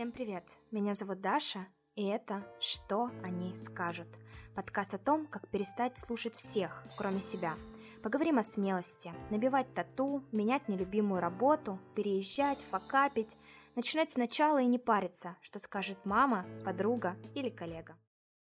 Всем привет! Меня зовут Даша, и это «Что они скажут?» Подкаст о том, как перестать слушать всех, кроме себя. Поговорим о смелости, набивать тату, менять нелюбимую работу, переезжать, факапить, начинать сначала и не париться, что скажет мама, подруга или коллега.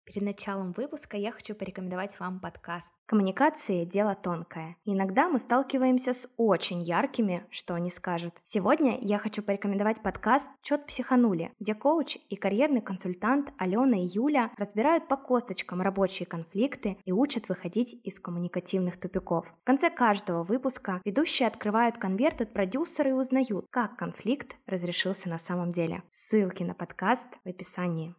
Перед началом выпуска я хочу порекомендовать вам подкаст. Коммуникации – дело тонкое. Иногда мы сталкиваемся с очень яркими, что они скажут. Сегодня я хочу порекомендовать подкаст «Чет психанули», где коуч и карьерный консультант Алена и Юля разбирают по косточкам рабочие конфликты и учат выходить из коммуникативных тупиков. В конце каждого выпуска ведущие открывают конверт от продюсера и узнают, как конфликт разрешился на самом деле. Ссылки на подкаст в описании.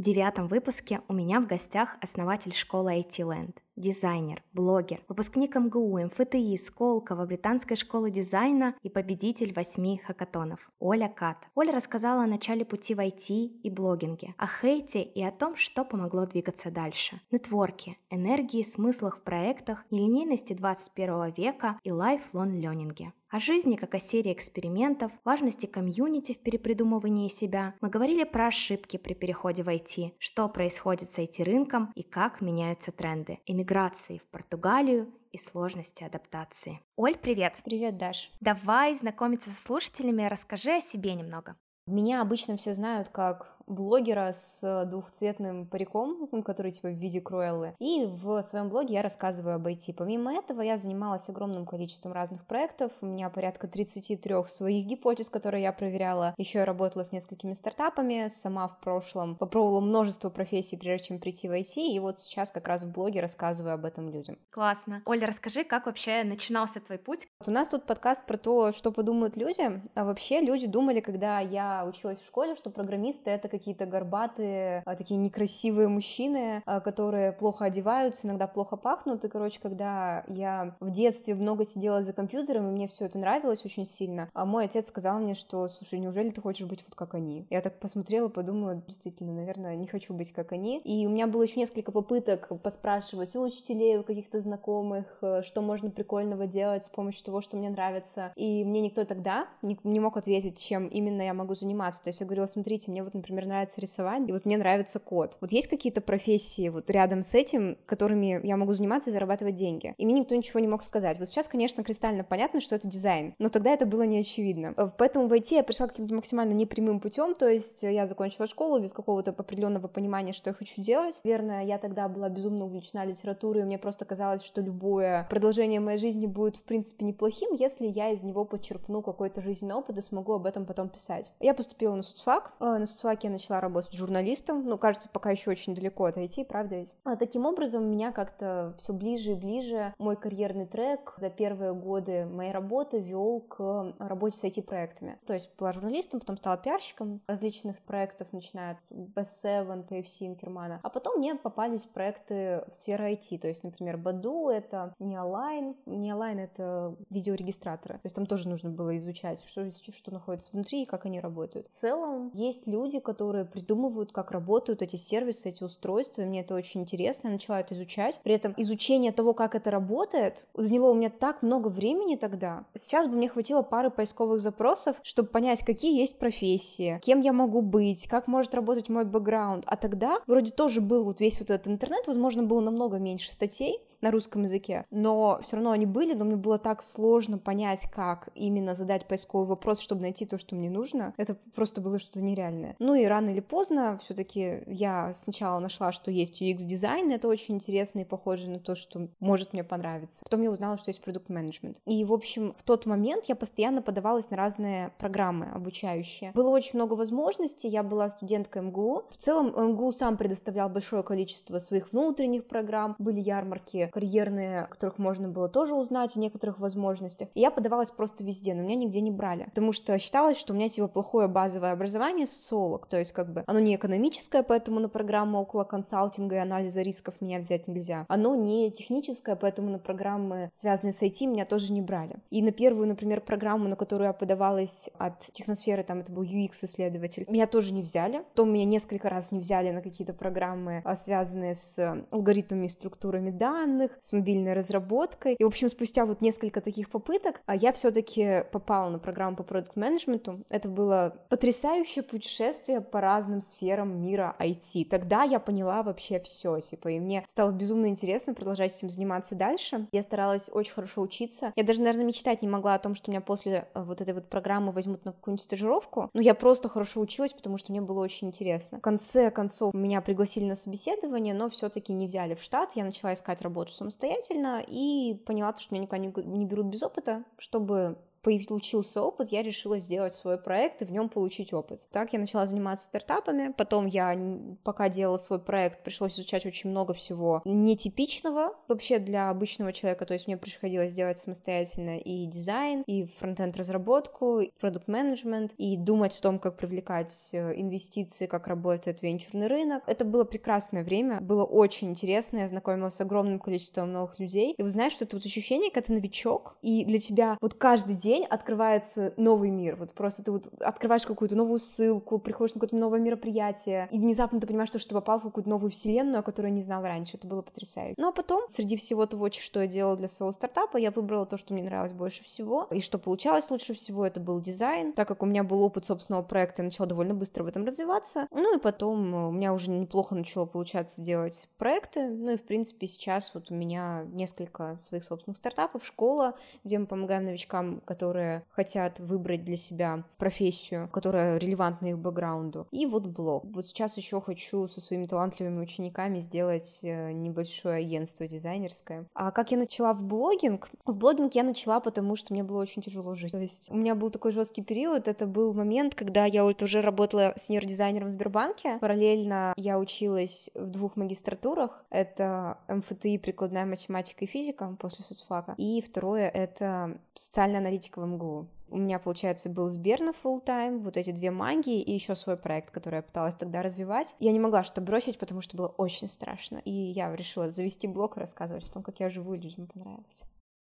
Девятом выпуске у меня в гостях основатель школы IT Land, дизайнер, блогер, выпускник МГУ, МФТИ, Сколково, Британской школы дизайна и победитель восьми хакатонов Оля Кат. Оля рассказала о начале пути в IT и блогинге, о хейте и о том, что помогло двигаться дальше. Нетворке, энергии, смыслах в проектах, нелинейности 21 века и лайфлон ленинге. О жизни как о серии экспериментов, важности комьюнити в перепридумывании себя. Мы говорили про ошибки при переходе в IT, что происходит с IT-рынком и как меняются тренды. Эмиграции в Португалию и сложности адаптации. Оль, привет! Привет, Даш. Давай знакомиться со слушателями, расскажи о себе немного. Меня обычно все знают как блогера с двухцветным париком, который типа в виде Круэллы. И в своем блоге я рассказываю об IT. Помимо этого, я занималась огромным количеством разных проектов. У меня порядка 33 своих гипотез, которые я проверяла. Еще я работала с несколькими стартапами. Сама в прошлом попробовала множество профессий, прежде чем прийти в IT. И вот сейчас как раз в блоге рассказываю об этом людям. Классно. Оля, расскажи, как вообще начинался твой путь? Вот у нас тут подкаст про то, что подумают люди. А вообще люди думали, когда я училась в школе, что программисты — это какие-то горбатые, а, такие некрасивые мужчины, а, которые плохо одеваются, иногда плохо пахнут. И, короче, когда я в детстве много сидела за компьютером, и мне все это нравилось очень сильно, а мой отец сказал мне, что, слушай, неужели ты хочешь быть вот как они? Я так посмотрела, подумала, действительно, наверное, не хочу быть как они. И у меня было еще несколько попыток поспрашивать у учителей, у каких-то знакомых, э, что можно прикольного делать с помощью того, что мне нравится. И мне никто тогда не, мог ответить, чем именно я могу заниматься. То есть я говорила, смотрите, мне вот, например, нравится рисовать, и вот мне нравится код. Вот есть какие-то профессии вот рядом с этим, которыми я могу заниматься и зарабатывать деньги? И мне никто ничего не мог сказать. Вот сейчас, конечно, кристально понятно, что это дизайн, но тогда это было не очевидно. Э, поэтому в IT я пришла каким-то максимально непрямым путем, то есть я закончила школу без какого-то определенного понимания, что я хочу делать. Верно, я тогда была безумно увлечена литературой, и мне просто казалось, что любое продолжение моей жизни будет, в принципе, неплохим, если я из него почерпну какой-то жизненный опыт и смогу об этом потом писать. Я поступила на соцфак. Э, на соцфаке я начала работать журналистом, ну, кажется, пока еще очень далеко от IT, правда ведь? А таким образом, меня как-то все ближе и ближе мой карьерный трек за первые годы моей работы вел к работе с IT-проектами. То есть была журналистом, потом стала пиарщиком различных проектов, начиная от B7, KFC, Инкермана. А потом мне попались проекты в сфере IT, то есть, например, Баду — это не онлайн, не онлайн — это видеорегистраторы. То есть там тоже нужно было изучать, что, что находится внутри и как они работают. В целом, есть люди, которые придумывают, как работают эти сервисы, эти устройства, и мне это очень интересно, я начала это изучать. При этом изучение того, как это работает, заняло у меня так много времени тогда. Сейчас бы мне хватило пары поисковых запросов, чтобы понять, какие есть профессии, кем я могу быть, как может работать мой бэкграунд. А тогда вроде тоже был вот весь вот этот интернет, возможно, было намного меньше статей, на русском языке, но все равно они были, но мне было так сложно понять, как именно задать поисковый вопрос, чтобы найти то, что мне нужно. Это просто было что-то нереальное. Ну и рано или поздно все-таки я сначала нашла, что есть UX-дизайн, это очень интересно и похоже на то, что может мне понравиться. Потом я узнала, что есть продукт-менеджмент. И, в общем, в тот момент я постоянно подавалась на разные программы обучающие. Было очень много возможностей, я была студенткой МГУ. В целом МГУ сам предоставлял большое количество своих внутренних программ, были ярмарки карьерные, которых можно было тоже узнать о некоторых возможностях. И я подавалась просто везде, но меня нигде не брали, потому что считалось, что у меня типа плохое базовое образование социолог, то есть как бы оно не экономическое, поэтому на программу около консалтинга и анализа рисков меня взять нельзя. Оно не техническое, поэтому на программы, связанные с IT, меня тоже не брали. И на первую, например, программу, на которую я подавалась от техносферы, там это был UX-исследователь, меня тоже не взяли. Потом меня несколько раз не взяли на какие-то программы, а, связанные с алгоритмами и структурами данных, данных, с мобильной разработкой. И, в общем, спустя вот несколько таких попыток а я все-таки попала на программу по продукт менеджменту. Это было потрясающее путешествие по разным сферам мира IT. Тогда я поняла вообще все, типа, и мне стало безумно интересно продолжать этим заниматься дальше. Я старалась очень хорошо учиться. Я даже, наверное, мечтать не могла о том, что меня после э, вот этой вот программы возьмут на какую-нибудь стажировку. Но я просто хорошо училась, потому что мне было очень интересно. В конце концов, меня пригласили на собеседование, но все-таки не взяли в штат. Я начала искать работу самостоятельно и поняла, что меня никуда не берут без опыта, чтобы получился опыт, я решила сделать свой проект и в нем получить опыт. Так я начала заниматься стартапами, потом я, пока делала свой проект, пришлось изучать очень много всего нетипичного вообще для обычного человека, то есть мне приходилось делать самостоятельно и дизайн, и фронтенд разработку, и продукт менеджмент, и думать о том, как привлекать э, инвестиции, как работает венчурный рынок. Это было прекрасное время, было очень интересно, я знакомилась с огромным количеством новых людей, и вы знаете, что это вот ощущение, когда ты новичок, и для тебя вот каждый день день открывается новый мир. Вот просто ты вот открываешь какую-то новую ссылку, приходишь на какое-то новое мероприятие, и внезапно ты понимаешь, что ты попал в какую-то новую вселенную, о которой не знал раньше. Это было потрясающе. Ну а потом, среди всего того, что я делала для своего стартапа, я выбрала то, что мне нравилось больше всего, и что получалось лучше всего, это был дизайн. Так как у меня был опыт собственного проекта, я начала довольно быстро в этом развиваться. Ну и потом у меня уже неплохо начало получаться делать проекты. Ну и, в принципе, сейчас вот у меня несколько своих собственных стартапов, школа, где мы помогаем новичкам, которые хотят выбрать для себя профессию, которая релевантна их бэкграунду. И вот блог. Вот сейчас еще хочу со своими талантливыми учениками сделать э, небольшое агентство дизайнерское. А как я начала в блогинг? В блогинг я начала, потому что мне было очень тяжело жить. То есть у меня был такой жесткий период. Это был момент, когда я уже работала с дизайнером в Сбербанке. Параллельно я училась в двух магистратурах. Это МФТИ, прикладная математика и физика после соцфака. И второе — это социальная аналитика в МГУ. У меня, получается, был Сбер на full time, вот эти две магии и еще свой проект, который я пыталась тогда развивать. Я не могла что бросить, потому что было очень страшно. И я решила завести блог и рассказывать о том, как я живу, и людям понравилось.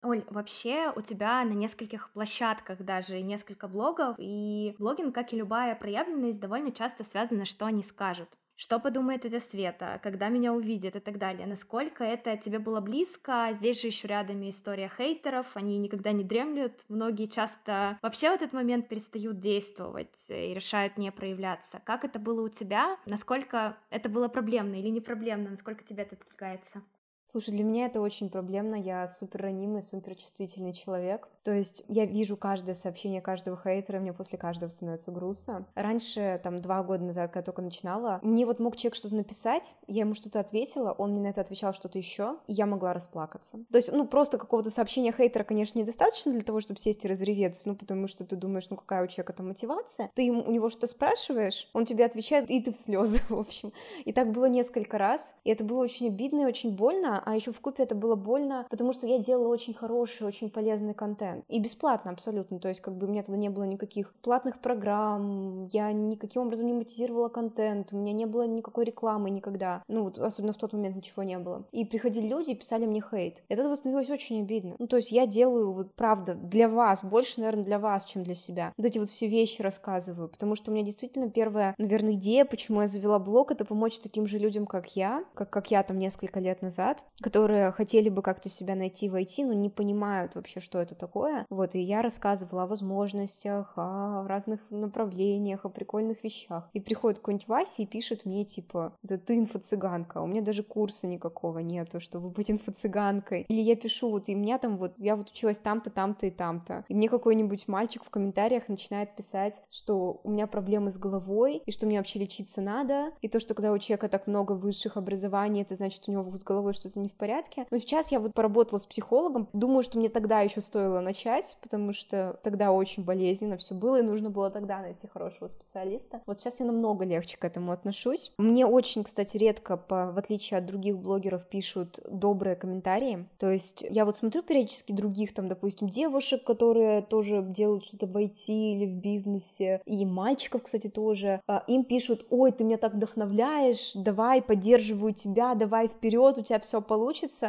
Оль, вообще у тебя на нескольких площадках даже несколько блогов, и блогинг, как и любая проявленность, довольно часто связано, что они скажут что подумает тетя Света, когда меня увидит и так далее, насколько это тебе было близко, здесь же еще рядом и история хейтеров, они никогда не дремлют, многие часто вообще в этот момент перестают действовать и решают не проявляться. Как это было у тебя? Насколько это было проблемно или не проблемно? Насколько тебе это откликается? Слушай, для меня это очень проблемно. Я супер ранимый, супер чувствительный человек. То есть я вижу каждое сообщение каждого хейтера, мне после каждого становится грустно. Раньше, там, два года назад, когда только начинала, мне вот мог человек что-то написать, я ему что-то ответила, он мне на это отвечал что-то еще, и я могла расплакаться. То есть, ну, просто какого-то сообщения хейтера, конечно, недостаточно для того, чтобы сесть и разреветься, ну, потому что ты думаешь, ну, какая у человека там мотивация. Ты ему, у него что-то спрашиваешь, он тебе отвечает, и ты в слезы, в общем. И так было несколько раз, и это было очень обидно и очень больно, а еще в купе это было больно, потому что я делала очень хороший, очень полезный контент. И бесплатно абсолютно. То есть, как бы у меня тогда не было никаких платных программ, я никаким образом не монетизировала контент, у меня не было никакой рекламы никогда. Ну, вот, особенно в тот момент ничего не было. И приходили люди и писали мне хейт. Этого становилось очень обидно. Ну, то есть, я делаю, вот, правда, для вас, больше, наверное, для вас, чем для себя. Вот эти вот все вещи рассказываю, потому что у меня действительно первая, наверное, идея, почему я завела блог, это помочь таким же людям, как я, как, как я там несколько лет назад, которые хотели бы как-то себя найти в IT, но не понимают вообще, что это такое, такое. Вот, и я рассказывала о возможностях, о разных направлениях, о прикольных вещах. И приходит какой-нибудь Вася и пишет мне, типа, да ты инфо-цыганка, а у меня даже курса никакого нету, чтобы быть инфо-цыганкой. Или я пишу, вот, и меня там вот, я вот училась там-то, там-то и там-то. И мне какой-нибудь мальчик в комментариях начинает писать, что у меня проблемы с головой, и что мне вообще лечиться надо, и то, что когда у человека так много высших образований, это значит, у него с головой что-то не в порядке. Но сейчас я вот поработала с психологом, думаю, что мне тогда еще стоило начать начать, потому что тогда очень болезненно все было, и нужно было тогда найти хорошего специалиста. Вот сейчас я намного легче к этому отношусь. Мне очень, кстати, редко, по, в отличие от других блогеров, пишут добрые комментарии. То есть я вот смотрю периодически других, там, допустим, девушек, которые тоже делают что-то в IT или в бизнесе, и мальчиков, кстати, тоже. А, им пишут, ой, ты меня так вдохновляешь, давай, поддерживаю тебя, давай вперед, у тебя все получится.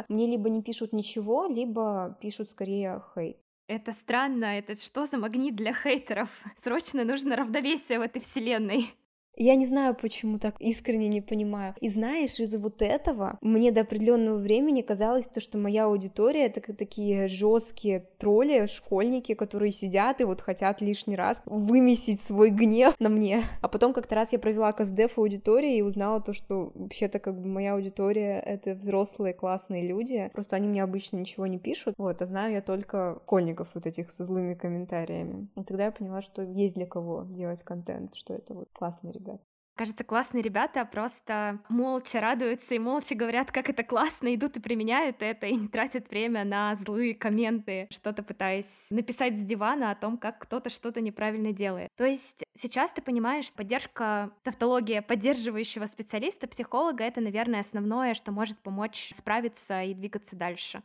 Мне либо не пишут ничего, либо пишут скорее хейт. Это странно, это что за магнит для хейтеров? Срочно нужно равновесие в этой вселенной. Я не знаю, почему так искренне не понимаю. И знаешь, из-за вот этого мне до определенного времени казалось то, что моя аудитория это такие жесткие тролли, школьники, которые сидят и вот хотят лишний раз вымесить свой гнев на мне. А потом как-то раз я провела КСДФ аудитории и узнала то, что вообще-то как бы моя аудитория — это взрослые классные люди, просто они мне обычно ничего не пишут, вот, а знаю я только школьников вот этих со злыми комментариями. И тогда я поняла, что есть для кого делать контент, что это вот классные ребята. Кажется, классные ребята просто молча радуются и молча говорят, как это классно, идут и применяют это, и не тратят время на злые комменты, что-то пытаясь написать с дивана о том, как кто-то что-то неправильно делает. То есть сейчас ты понимаешь, что поддержка, тавтология поддерживающего специалиста, психолога — это, наверное, основное, что может помочь справиться и двигаться дальше.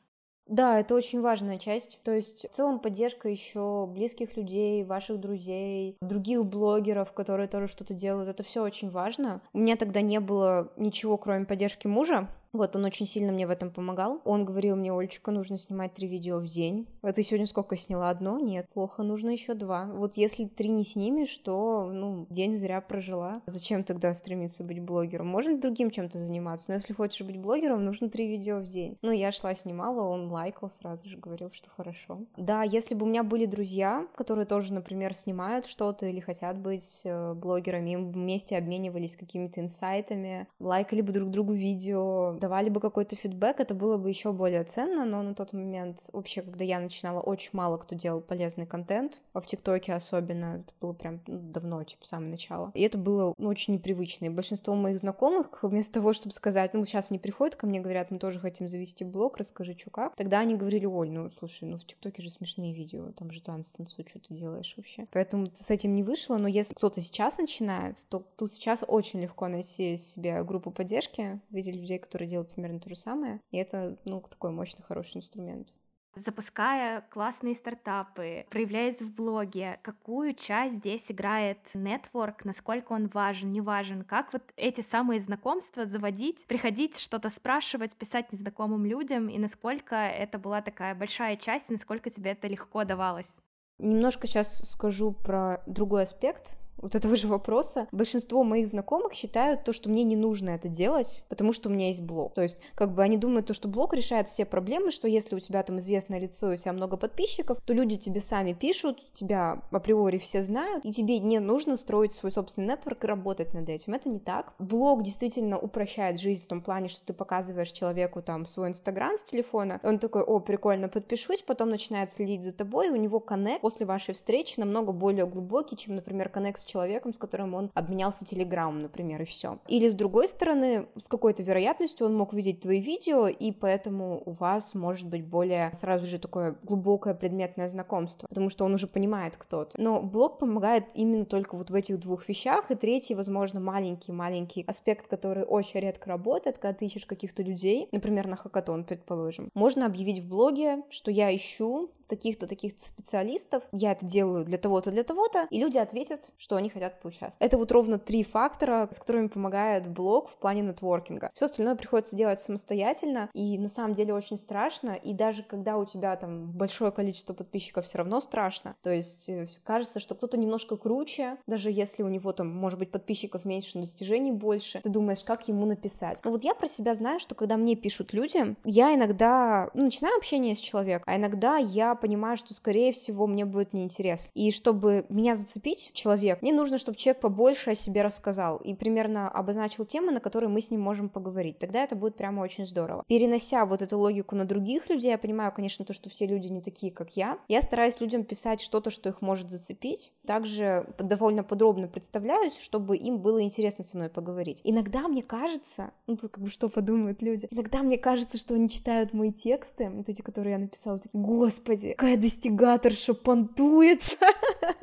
Да, это очень важная часть. То есть в целом поддержка еще близких людей, ваших друзей, других блогеров, которые тоже что-то делают, это все очень важно. У меня тогда не было ничего, кроме поддержки мужа. Вот, он очень сильно мне в этом помогал. Он говорил мне, Олечка, нужно снимать три видео в день. А ты сегодня сколько сняла? Одно? Нет, плохо, нужно еще два. Вот если три не снимешь, то, ну, день зря прожила. Зачем тогда стремиться быть блогером? Можно другим чем-то заниматься, но если хочешь быть блогером, нужно три видео в день. Ну, я шла, снимала, он лайкал сразу же, говорил, что хорошо. Да, если бы у меня были друзья, которые тоже, например, снимают что-то или хотят быть э, блогерами, мы вместе обменивались какими-то инсайтами, лайкали бы друг другу видео, давали бы какой-то фидбэк, это было бы еще более ценно, но на тот момент, вообще, когда я начинала, очень мало кто делал полезный контент, а в ТикТоке особенно, это было прям ну, давно, типа, самое начало. И это было ну, очень непривычно. И большинство моих знакомых, вместо того, чтобы сказать, ну, сейчас они приходят ко мне, говорят, мы тоже хотим завести блог, расскажи, что как, тогда они говорили, Оль, ну, слушай, ну, в ТикТоке же смешные видео, там же танцы танцуют, что ты делаешь вообще? Поэтому с этим не вышло, но если кто-то сейчас начинает, то тут сейчас очень легко найти себе группу поддержки в виде людей, которые делают примерно то же самое. И это, ну, такой мощный, хороший инструмент запуская классные стартапы, проявляясь в блоге, какую часть здесь играет нетворк, насколько он важен, не важен, как вот эти самые знакомства заводить, приходить, что-то спрашивать, писать незнакомым людям, и насколько это была такая большая часть, насколько тебе это легко давалось. Немножко сейчас скажу про другой аспект вот этого же вопроса, большинство моих знакомых считают то, что мне не нужно это делать, потому что у меня есть блог. То есть, как бы они думают то, что блог решает все проблемы, что если у тебя там известное лицо и у тебя много подписчиков, то люди тебе сами пишут, тебя априори все знают, и тебе не нужно строить свой собственный нетворк и работать над этим. Это не так. Блог действительно упрощает жизнь в том плане, что ты показываешь человеку там свой инстаграм с телефона, он такой, о, прикольно, подпишусь, потом начинает следить за тобой, и у него коннект после вашей встречи намного более глубокий, чем, например, коннект с человеком, с которым он обменялся телеграммом, например, и все. Или с другой стороны, с какой-то вероятностью он мог видеть твои видео, и поэтому у вас может быть более сразу же такое глубокое предметное знакомство, потому что он уже понимает кто то Но блог помогает именно только вот в этих двух вещах, и третий, возможно, маленький-маленький аспект, который очень редко работает, когда ты ищешь каких-то людей, например, на хакатон, предположим, можно объявить в блоге, что я ищу таких-то, таких-то специалистов, я это делаю для того-то, для того-то, и люди ответят, что они хотят поучаствовать. Это вот ровно три фактора, с которыми помогает блог в плане нетворкинга. Все остальное приходится делать самостоятельно, и на самом деле очень страшно, и даже когда у тебя там большое количество подписчиков, все равно страшно. То есть э, кажется, что кто-то немножко круче, даже если у него там, может быть, подписчиков меньше, достижений больше, ты думаешь, как ему написать. Но вот я про себя знаю, что когда мне пишут люди, я иногда ну, начинаю общение с человеком, а иногда я понимаю, что, скорее всего, мне будет неинтересно. И чтобы меня зацепить, человек, мне нужно, чтобы человек побольше о себе рассказал и примерно обозначил темы, на которые мы с ним можем поговорить. Тогда это будет прямо очень здорово. Перенося вот эту логику на других людей, я понимаю, конечно, то, что все люди не такие, как я. Я стараюсь людям писать что-то, что их может зацепить. Также довольно подробно представляюсь, чтобы им было интересно со мной поговорить. Иногда мне кажется, ну тут как бы что подумают люди, иногда мне кажется, что они читают мои тексты, вот эти, которые я написала, такие, господи, какая достигаторша понтуется.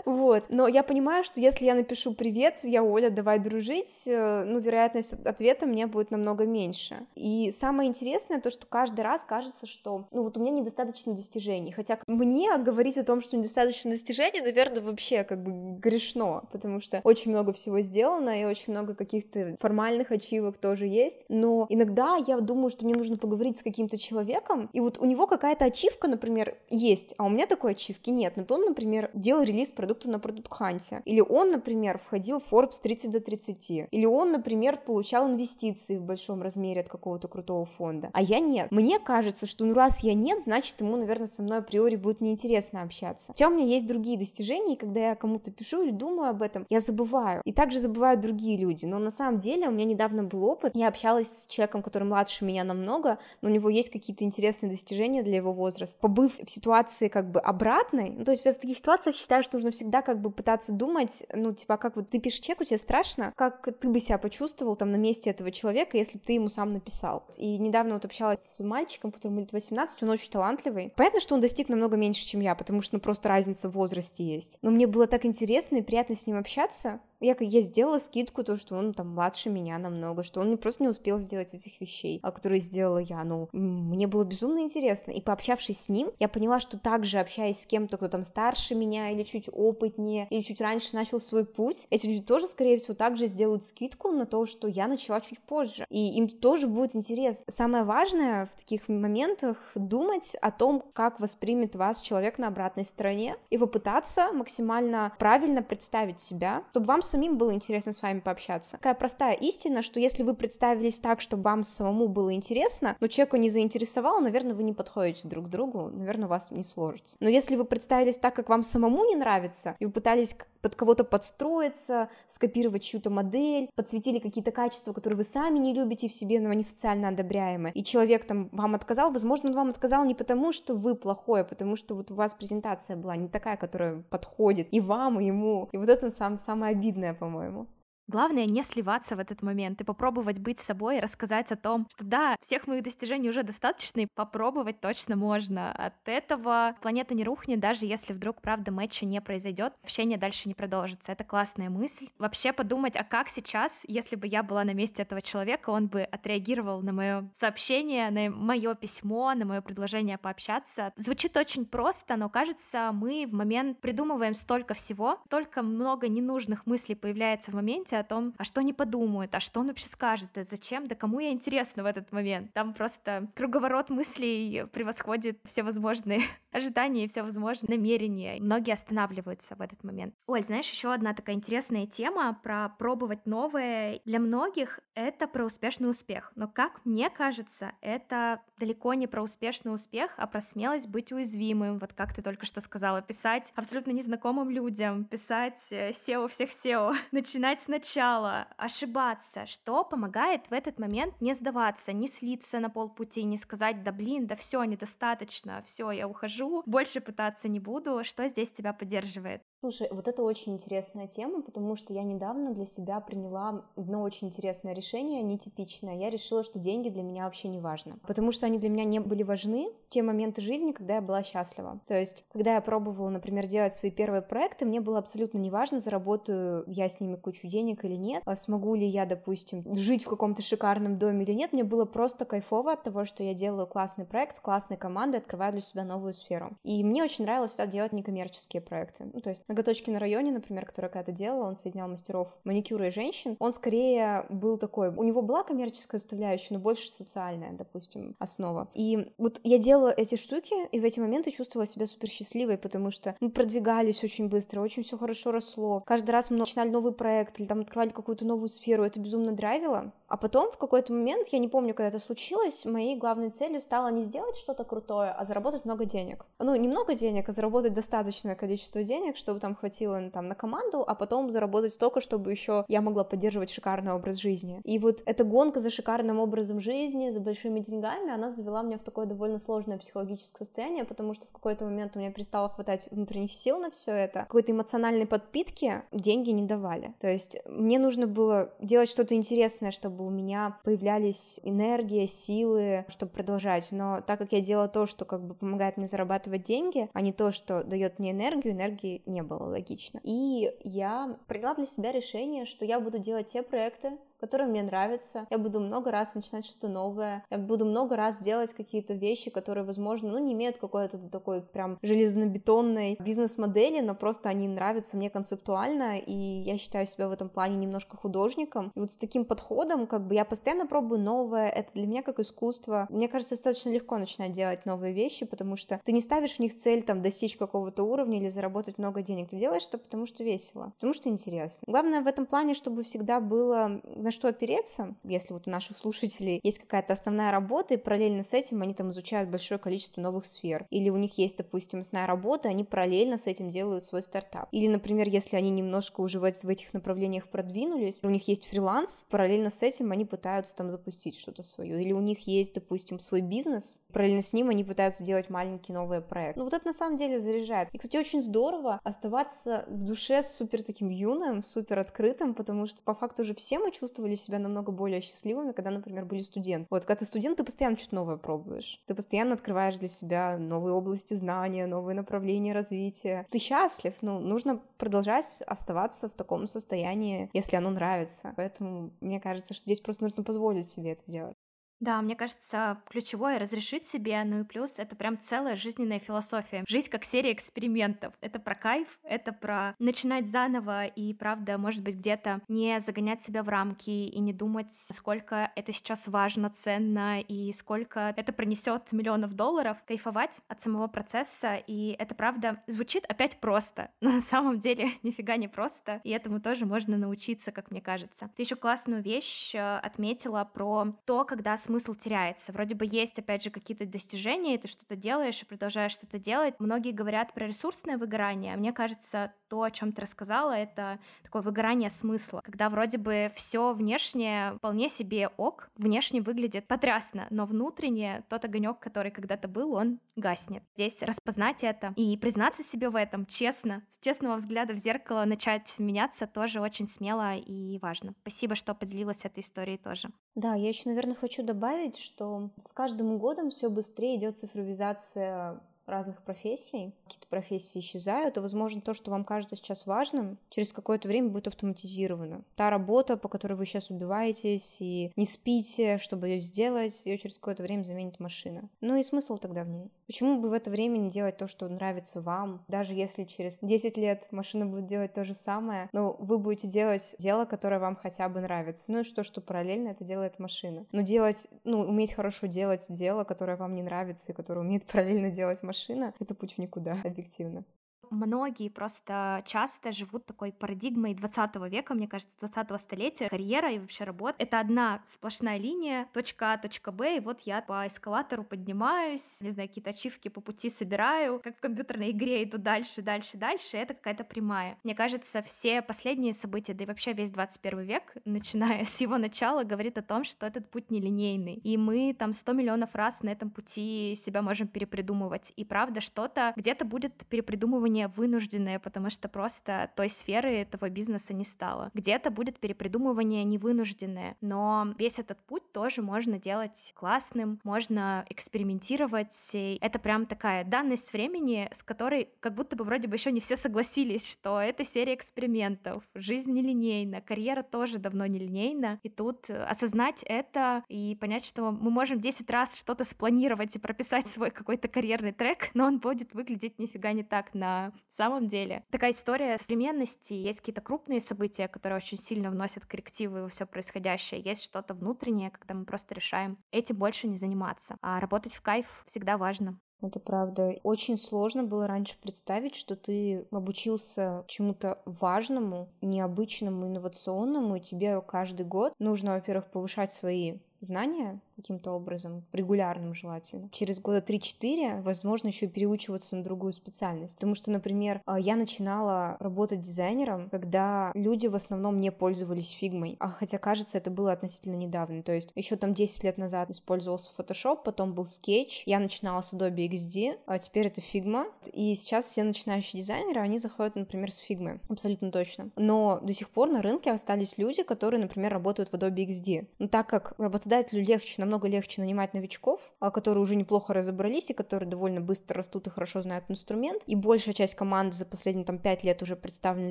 Вот. Но я понимаю, что если я напишу «Привет, я Оля, давай дружить», э, ну, вероятность ответа мне будет намного меньше. И самое интересное то, что каждый раз кажется, что, ну, вот у меня недостаточно достижений. Хотя мне говорить о том, что недостаточно достижений, наверное, вообще как бы грешно, потому что очень много всего сделано, и очень много каких-то формальных ачивок тоже есть. Но иногда я думаю, что мне нужно поговорить с каким-то человеком, и вот у него какая-то ачивка, например, есть, а у меня такой ачивки нет. Но то он, например, делал релиз продукта на продукт ханте, или он он, например, входил в Forbes 30 до 30, или он, например, получал инвестиции в большом размере от какого-то крутого фонда, а я нет. Мне кажется, что ну раз я нет, значит ему, наверное, со мной априори будет неинтересно общаться. Хотя у меня есть другие достижения, и когда я кому-то пишу или думаю об этом, я забываю. И также забывают другие люди. Но на самом деле у меня недавно был опыт. Я общалась с человеком, который младше меня намного, но у него есть какие-то интересные достижения для его возраста. Побыв в ситуации как бы обратной, ну, то есть я в таких ситуациях считаю, что нужно всегда как бы пытаться думать, ну, типа, как вот ты пишешь чеку, тебе страшно, как ты бы себя почувствовал там на месте этого человека, если бы ты ему сам написал. И недавно вот общалась с мальчиком, которому лет 18, он очень талантливый. Понятно, что он достиг намного меньше, чем я, потому что, ну, просто разница в возрасте есть. Но мне было так интересно и приятно с ним общаться, я, я сделала скидку, то, что он там младше меня намного, что он просто не успел сделать этих вещей, а которые сделала я. Ну, мне было безумно интересно. И пообщавшись с ним, я поняла, что также общаясь с кем-то, кто там старше меня, или чуть опытнее, или чуть раньше начал свой путь, эти люди тоже, скорее всего, также сделают скидку на то, что я начала чуть позже. И им тоже будет интересно. Самое важное в таких моментах думать о том, как воспримет вас человек на обратной стороне, и попытаться максимально правильно представить себя, чтобы вам самим было интересно с вами пообщаться. Такая простая истина, что если вы представились так, чтобы вам самому было интересно, но человеку не заинтересовало, наверное, вы не подходите друг к другу, наверное, у вас не сложится. Но если вы представились так, как вам самому не нравится, и вы пытались под кого-то подстроиться, скопировать чью-то модель, подсветили какие-то качества, которые вы сами не любите в себе, но они социально одобряемы, и человек там вам отказал, возможно, он вам отказал не потому, что вы плохой, а потому что вот у вас презентация была не такая, которая подходит и вам, и ему. И вот это сам, самое обидное очевидное, по-моему. Главное не сливаться в этот момент и попробовать быть собой, рассказать о том, что да, всех моих достижений уже достаточно, и попробовать точно можно. От этого планета не рухнет, даже если вдруг, правда, матча не произойдет, общение дальше не продолжится. Это классная мысль. Вообще подумать, а как сейчас, если бы я была на месте этого человека, он бы отреагировал на мое сообщение, на мое письмо, на мое предложение пообщаться. Звучит очень просто, но кажется, мы в момент придумываем столько всего, столько много ненужных мыслей появляется в моменте, о том, а что они подумают, а что он вообще скажет, зачем, да кому я интересна в этот момент. Там просто круговорот мыслей превосходит все возможные ожидания и все возможные намерения. Многие останавливаются в этот момент. Оль, знаешь, еще одна такая интересная тема про пробовать новое. Для многих это про успешный успех, но как мне кажется, это далеко не про успешный успех, а про смелость быть уязвимым, вот как ты только что сказала, писать абсолютно незнакомым людям, писать SEO всех SEO, начинать с сначала ошибаться, что помогает в этот момент не сдаваться, не слиться на полпути, не сказать, да блин, да все, недостаточно, все, я ухожу, больше пытаться не буду, что здесь тебя поддерживает? Слушай, вот это очень интересная тема, потому что я недавно для себя приняла одно очень интересное решение, нетипичное. Я решила, что деньги для меня вообще не важно, потому что они для меня не были важны в те моменты жизни, когда я была счастлива. То есть, когда я пробовала, например, делать свои первые проекты, мне было абсолютно не важно, заработаю я с ними кучу денег или нет, а смогу ли я, допустим, жить в каком-то шикарном доме или нет. Мне было просто кайфово от того, что я делаю классный проект с классной командой, открываю для себя новую сферу. И мне очень нравилось всегда делать некоммерческие проекты. Ну, то есть Ноготочки на районе, например, который когда-то делала, он соединял мастеров маникюра и женщин, он скорее был такой, у него была коммерческая составляющая, но больше социальная, допустим, основа. И вот я делала эти штуки, и в эти моменты чувствовала себя супер счастливой, потому что мы продвигались очень быстро, очень все хорошо росло. Каждый раз мы начинали новый проект или там открывали какую-то новую сферу, это безумно драйвило. А потом в какой-то момент, я не помню, когда это случилось, моей главной целью стало не сделать что-то крутое, а заработать много денег. Ну, не много денег, а заработать достаточное количество денег, чтобы там хватило там на команду, а потом заработать столько, чтобы еще я могла поддерживать шикарный образ жизни. И вот эта гонка за шикарным образом жизни, за большими деньгами, она завела меня в такое довольно сложное психологическое состояние, потому что в какой-то момент у меня перестало хватать внутренних сил на все это. Какой-то эмоциональной подпитки деньги не давали. То есть мне нужно было делать что-то интересное, чтобы у меня появлялись энергия, силы, чтобы продолжать. Но так как я делала то, что как бы помогает мне зарабатывать деньги, а не то, что дает мне энергию, энергии не было было логично. И я приняла для себя решение, что я буду делать те проекты, которые мне нравятся. Я буду много раз начинать что-то новое. Я буду много раз делать какие-то вещи, которые, возможно, ну, не имеют какой-то такой прям железнобетонной бизнес-модели, но просто они нравятся мне концептуально, и я считаю себя в этом плане немножко художником. И вот с таким подходом, как бы я постоянно пробую новое, это для меня как искусство. Мне кажется, достаточно легко начинать делать новые вещи, потому что ты не ставишь в них цель там достичь какого-то уровня или заработать много денег ты делаешь это потому, что весело, потому что интересно. Главное в этом плане, чтобы всегда было на что опереться. Если вот у наших слушателей есть какая-то основная работа, и параллельно с этим они там изучают большое количество новых сфер. Или у них есть, допустим, основная работа, они параллельно с этим делают свой стартап. Или, например, если они немножко уже в этих направлениях продвинулись, у них есть фриланс, параллельно с этим они пытаются там запустить что-то свое. Или у них есть, допустим, свой бизнес, параллельно с ним они пытаются делать маленький новый проект. Ну вот это на самом деле заряжает. И, кстати, очень здорово оставаться в душе супер таким юным, супер открытым, потому что по факту уже все мы чувствовали себя намного более счастливыми, когда, например, были студенты. Вот, когда ты студент, ты постоянно что-то новое пробуешь. Ты постоянно открываешь для себя новые области знания, новые направления развития. Ты счастлив, ну, нужно продолжать оставаться в таком состоянии, если оно нравится. Поэтому мне кажется, что здесь просто нужно позволить себе это делать. Да, мне кажется, ключевое разрешить себе, ну и плюс это прям целая жизненная философия. Жизнь как серия экспериментов. Это про кайф, это про начинать заново и, правда, может быть, где-то не загонять себя в рамки и не думать, сколько это сейчас важно, ценно и сколько это принесет миллионов долларов. Кайфовать от самого процесса, и это, правда, звучит опять просто. Но на самом деле нифига не просто, и этому тоже можно научиться, как мне кажется. Ты еще классную вещь э, отметила про то, когда с смысл теряется. Вроде бы есть, опять же, какие-то достижения, и ты что-то делаешь и продолжаешь что-то делать. Многие говорят про ресурсное выгорание, а мне кажется, то, о чем ты рассказала, это такое выгорание смысла, когда вроде бы все внешнее вполне себе ок, внешне выглядит потрясно, но внутренне тот огонек, который когда-то был, он гаснет. Здесь распознать это и признаться себе в этом честно, с честного взгляда в зеркало начать меняться тоже очень смело и важно. Спасибо, что поделилась этой историей тоже. Да, я еще, наверное, хочу добавить, что с каждым годом все быстрее идет цифровизация разных профессий, какие-то профессии исчезают, и, возможно, то, что вам кажется сейчас важным, через какое-то время будет автоматизировано. Та работа, по которой вы сейчас убиваетесь и не спите, чтобы ее сделать, ее через какое-то время заменит машина. Ну и смысл тогда в ней? Почему бы в это время не делать то, что нравится вам, даже если через 10 лет машина будет делать то же самое, но вы будете делать дело, которое вам хотя бы нравится. Ну и что, что параллельно это делает машина. Но делать, ну, уметь хорошо делать дело, которое вам не нравится и которое умеет параллельно делать машина, машина — это путь в никуда, объективно многие просто часто живут такой парадигмой 20 века, мне кажется, 20 столетия. Карьера и вообще работа — это одна сплошная линия, точка А, точка Б, и вот я по эскалатору поднимаюсь, не знаю, какие-то ачивки по пути собираю, как в компьютерной игре иду дальше, дальше, дальше, это какая-то прямая. Мне кажется, все последние события, да и вообще весь 21 век, начиная с его начала, говорит о том, что этот путь нелинейный, и мы там 100 миллионов раз на этом пути себя можем перепридумывать, и правда, что-то где-то будет перепридумывание не вынужденное, потому что просто той сферы этого бизнеса не стало. Где-то будет перепридумывание невынужденное, но весь этот путь тоже можно делать классным, можно экспериментировать. И это прям такая данность времени, с которой как будто бы вроде бы еще не все согласились, что это серия экспериментов, жизнь нелинейна, карьера тоже давно нелинейна, и тут осознать это и понять, что мы можем 10 раз что-то спланировать и прописать свой какой-то карьерный трек, но он будет выглядеть нифига не так на самом деле. Такая история современности. Есть какие-то крупные события, которые очень сильно вносят коррективы во все происходящее. Есть что-то внутреннее, когда мы просто решаем этим больше не заниматься. А работать в кайф всегда важно. Это правда. Очень сложно было раньше представить, что ты обучился чему-то важному, необычному, инновационному, и тебе каждый год нужно, во-первых, повышать свои знания каким-то образом, регулярным желательно. Через года 3-4, возможно, еще переучиваться на другую специальность. Потому что, например, а, я начинала работать дизайнером, когда люди в основном не пользовались фигмой. А хотя, кажется, это было относительно недавно. То есть еще там 10 лет назад использовался Photoshop, потом был Sketch, я начинала с Adobe XD, а теперь это Figma. И сейчас все начинающие дизайнеры, они заходят, например, с Figma. Абсолютно точно. Но до сих пор на рынке остались люди, которые, например, работают в Adobe XD. Но так как работодателю легче, намного легче нанимать новичков, а, которые уже неплохо разобрались и которые довольно быстро растут и хорошо знают инструмент. И большая часть команды за последние там пять лет уже представлена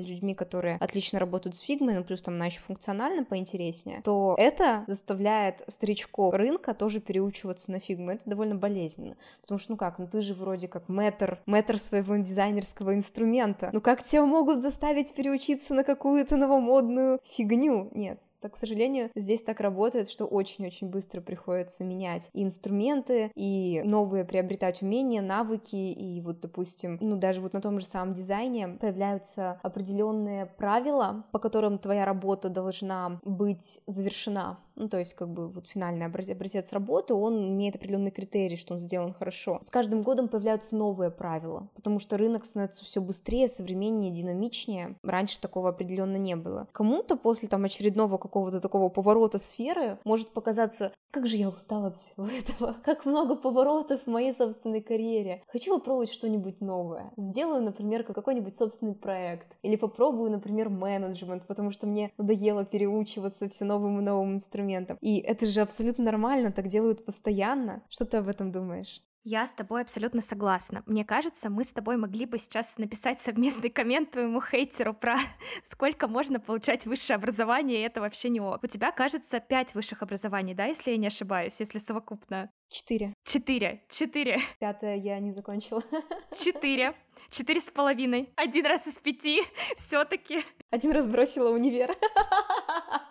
людьми, которые отлично работают с фигмой, ну плюс там она еще функционально поинтереснее, то это заставляет старичков рынка тоже переучиваться на фигму. Это довольно болезненно. Потому что, ну как? Ну ты же вроде как мэтр, мэтр своего дизайнерского инструмента. Ну как тебя могут заставить переучиться на какую-то новомодную фигню? Нет, так, к сожалению, здесь так работает, что очень-очень быстро приходится менять и инструменты, и новые приобретать умения, навыки, и вот, допустим, ну даже вот на том же самом дизайне появляются определенные правила, по которым твоя работа должна быть завершена. Ну, то есть, как бы, вот финальный образец работы, он имеет определенные критерии, что он сделан хорошо. С каждым годом появляются новые правила, потому что рынок становится все быстрее, современнее, динамичнее. Раньше такого определенно не было. Кому-то после там очередного какого-то такого поворота сферы может показаться, как же я устала от всего этого, как много поворотов в моей собственной карьере. Хочу попробовать что-нибудь новое. Сделаю, например, какой-нибудь собственный проект. Или попробую, например, менеджмент, потому что мне надоело переучиваться все новым и новым инструментом. И это же абсолютно нормально, так делают постоянно. Что ты об этом думаешь? Я с тобой абсолютно согласна. Мне кажется, мы с тобой могли бы сейчас написать совместный коммент твоему хейтеру про сколько можно получать высшее образование, и это вообще не ок. У тебя, кажется, пять высших образований, да, если я не ошибаюсь, если совокупно? Четыре. Четыре. Четыре. Пятое я не закончила. Четыре. Четыре с половиной. Один раз из пяти все таки Один раз бросила универ.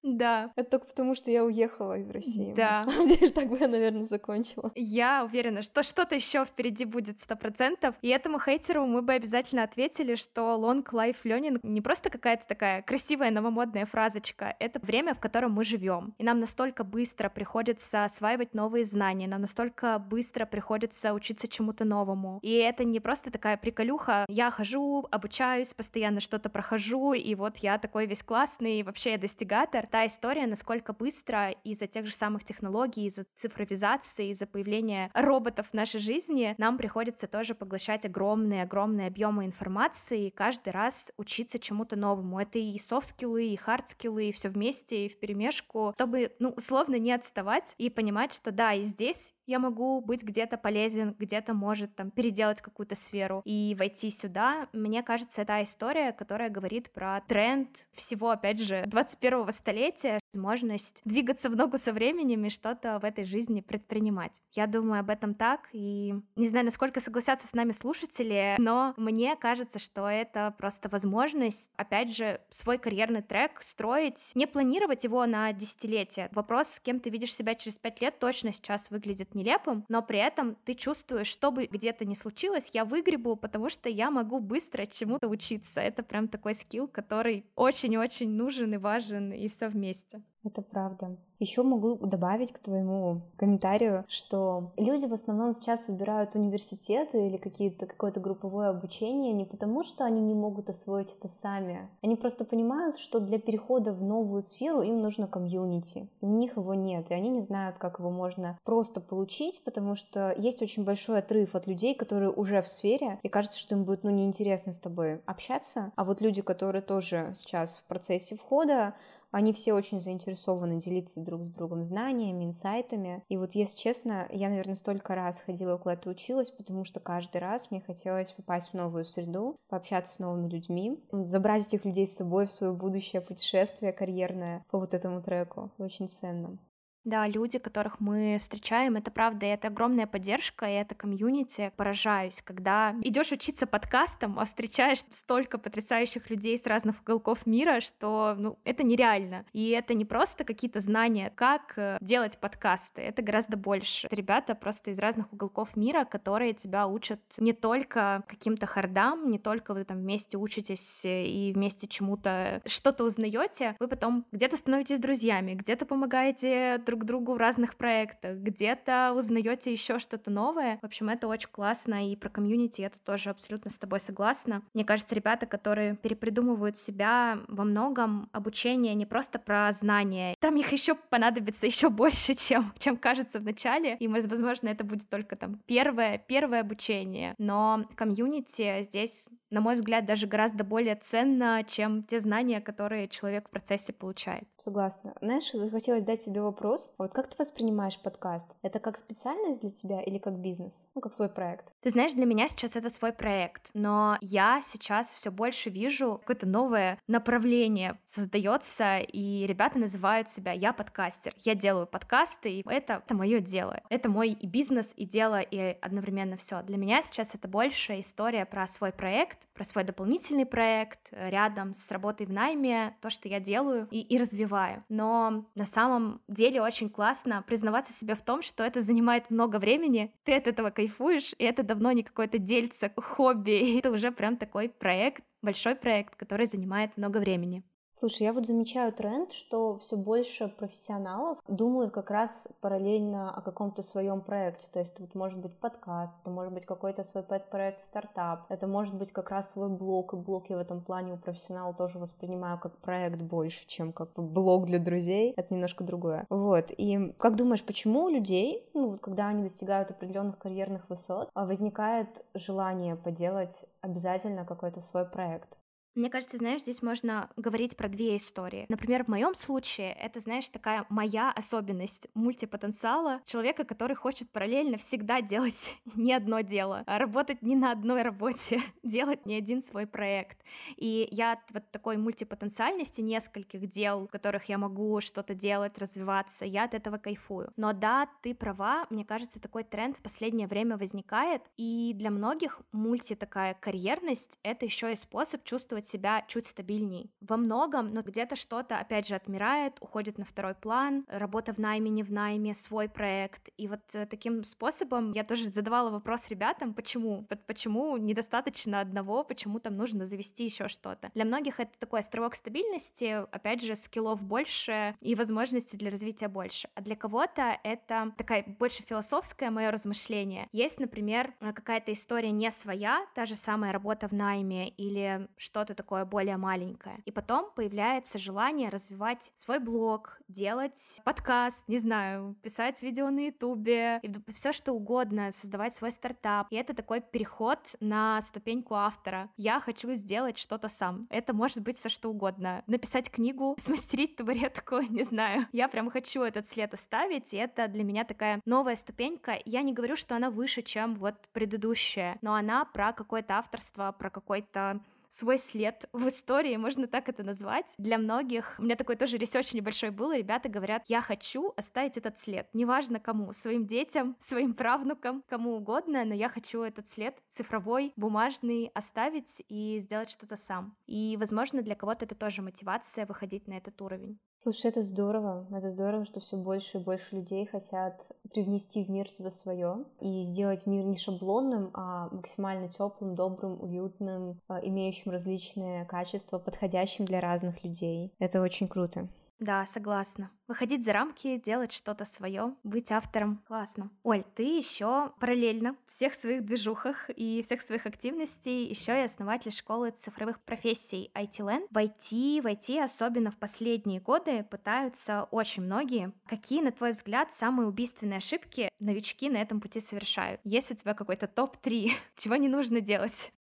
Да. Это только потому, что я уехала из России. Да. На самом деле, так бы я, наверное, закончила. Я уверена, что что-то еще впереди будет сто процентов. И этому хейтеру мы бы обязательно ответили, что long life learning не просто какая-то такая красивая новомодная фразочка, это время, в котором мы живем. И нам настолько быстро приходится осваивать новые знания, нам настолько быстро приходится учиться чему-то новому. И это не просто такая приколюха, я хожу, обучаюсь, постоянно что-то прохожу, и вот я такой весь классный, вообще я достигатор. Та история, насколько быстро из-за тех же самых технологий, из-за цифровизации, из-за появления роботов в нашей жизни, нам приходится тоже поглощать огромные-огромные объемы информации и каждый раз учиться чему-то новому. Это и софт-скиллы, и хард-скиллы, и все вместе, и в перемешку, чтобы, ну, условно не отставать и понимать, что да, и здесь я могу быть где-то полезен, где-то может там переделать какую-то сферу и войти сюда. Мне кажется, это история, которая говорит про тренд всего, опять же, 21-го столетия, возможность двигаться в ногу со временем и что-то в этой жизни предпринимать. Я думаю об этом так, и не знаю, насколько согласятся с нами слушатели, но мне кажется, что это просто возможность, опять же, свой карьерный трек строить, не планировать его на десятилетия. Вопрос, с кем ты видишь себя через пять лет, точно сейчас выглядит нелепым, но при этом ты чувствуешь, что бы где-то ни случилось, я выгребу, потому что я могу быстро чему-то учиться. Это прям такой скилл, который очень-очень нужен и важен, и все вместе. Это правда. Еще могу добавить к твоему комментарию, что люди в основном сейчас выбирают университеты или какие-то какое-то групповое обучение не потому, что они не могут освоить это сами. Они просто понимают, что для перехода в новую сферу им нужно комьюнити. У них его нет, и они не знают, как его можно просто получить, потому что есть очень большой отрыв от людей, которые уже в сфере, и кажется, что им будет ну, неинтересно с тобой общаться. А вот люди, которые тоже сейчас в процессе входа, они все очень заинтересованы делиться друг с другом знаниями, инсайтами. И вот, если честно, я, наверное, столько раз ходила куда-то училась, потому что каждый раз мне хотелось попасть в новую среду, пообщаться с новыми людьми, забрать этих людей с собой в свое будущее путешествие карьерное по вот этому треку. Очень ценно. Да, люди, которых мы встречаем, это правда, и это огромная поддержка, и это комьюнити. Поражаюсь, когда идешь учиться подкастам, а встречаешь столько потрясающих людей с разных уголков мира, что ну, это нереально. И это не просто какие-то знания, как э, делать подкасты, это гораздо больше. Это ребята просто из разных уголков мира, которые тебя учат не только каким-то хардам, не только вы там вместе учитесь и вместе чему-то что-то узнаете, вы потом где-то становитесь друзьями, где-то помогаете друг другу в разных проектах, где-то узнаете еще что-то новое. В общем, это очень классно, и про комьюнити я тут тоже абсолютно с тобой согласна. Мне кажется, ребята, которые перепридумывают себя во многом, обучение не просто про знания, там их еще понадобится еще больше, чем, чем кажется в начале, и, возможно, это будет только там первое, первое обучение, но комьюнити здесь, на мой взгляд, даже гораздо более ценно, чем те знания, которые человек в процессе получает. Согласна. Знаешь, захотелось дать тебе вопрос, вопрос. А вот как ты воспринимаешь подкаст? Это как специальность для тебя или как бизнес? Ну, как свой проект? Ты знаешь, для меня сейчас это свой проект, но я сейчас все больше вижу какое-то новое направление создается, и ребята называют себя «я подкастер». Я делаю подкасты, и это, это мое дело. Это мой и бизнес, и дело, и одновременно все. Для меня сейчас это больше история про свой проект, про свой дополнительный проект рядом с работой в найме, то, что я делаю и, и развиваю. Но на самом деле очень классно признаваться себе в том, что это занимает много времени, ты от этого кайфуешь, и это давно не какое-то дельце, хобби, это уже прям такой проект, большой проект, который занимает много времени. Слушай, я вот замечаю тренд, что все больше профессионалов думают как раз параллельно о каком-то своем проекте. То есть это вот может быть подкаст, это может быть какой-то свой пэт-проект, стартап, это может быть как раз свой блог, и блог я в этом плане у профессионала тоже воспринимаю как проект больше, чем как блог для друзей. Это немножко другое. Вот. И как думаешь, почему у людей, ну, вот когда они достигают определенных карьерных высот, а, возникает желание поделать обязательно какой-то свой проект? Мне кажется, знаешь, здесь можно говорить про две истории. Например, в моем случае это, знаешь, такая моя особенность мультипотенциала человека, который хочет параллельно всегда делать не одно дело, а работать не на одной работе, делать не один свой проект. И я от вот такой мультипотенциальности нескольких дел, в которых я могу что-то делать, развиваться, я от этого кайфую. Но да, ты права, мне кажется, такой тренд в последнее время возникает, и для многих мульти такая карьерность — это еще и способ чувствовать чувствовать себя чуть стабильней. Во многом, но где-то что-то, опять же, отмирает, уходит на второй план, работа в найме, не в найме, свой проект. И вот э, таким способом я тоже задавала вопрос ребятам, почему? Вот почему недостаточно одного, почему там нужно завести еще что-то. Для многих это такой островок стабильности, опять же, скиллов больше и возможностей для развития больше. А для кого-то это такая больше философское мое размышление. Есть, например, э, какая-то история не своя, та же самая работа в найме или что-то что-то такое более маленькое. И потом появляется желание развивать свой блог, делать подкаст, не знаю, писать видео на ютубе, все что угодно, создавать свой стартап. И это такой переход на ступеньку автора. Я хочу сделать что-то сам. Это может быть все что угодно. Написать книгу, смастерить табуретку, не знаю. Я прям хочу этот след оставить, и это для меня такая новая ступенька. Я не говорю, что она выше, чем вот предыдущая, но она про какое-то авторство, про какой-то свой след в истории, можно так это назвать. Для многих, у меня такой тоже research небольшой был, ребята говорят, я хочу оставить этот след, неважно кому, своим детям, своим правнукам, кому угодно, но я хочу этот след цифровой, бумажный оставить и сделать что-то сам. И, возможно, для кого-то это тоже мотивация выходить на этот уровень. Слушай, это здорово. Это здорово, что все больше и больше людей хотят привнести в мир что-то свое и сделать мир не шаблонным, а максимально теплым, добрым, уютным, а, имеющим различные качества, подходящим для разных людей. Это очень круто. Да, согласна. Выходить за рамки, делать что-то свое, быть автором. Классно. Оль, ты еще параллельно всех своих движухах и всех своих активностей еще и основатель школы цифровых профессий IT-Land. В IT, в IT, особенно в последние годы, пытаются очень многие. Какие, на твой взгляд, самые убийственные ошибки новички на этом пути совершают? Есть у тебя какой-то топ-3, чего не нужно делать?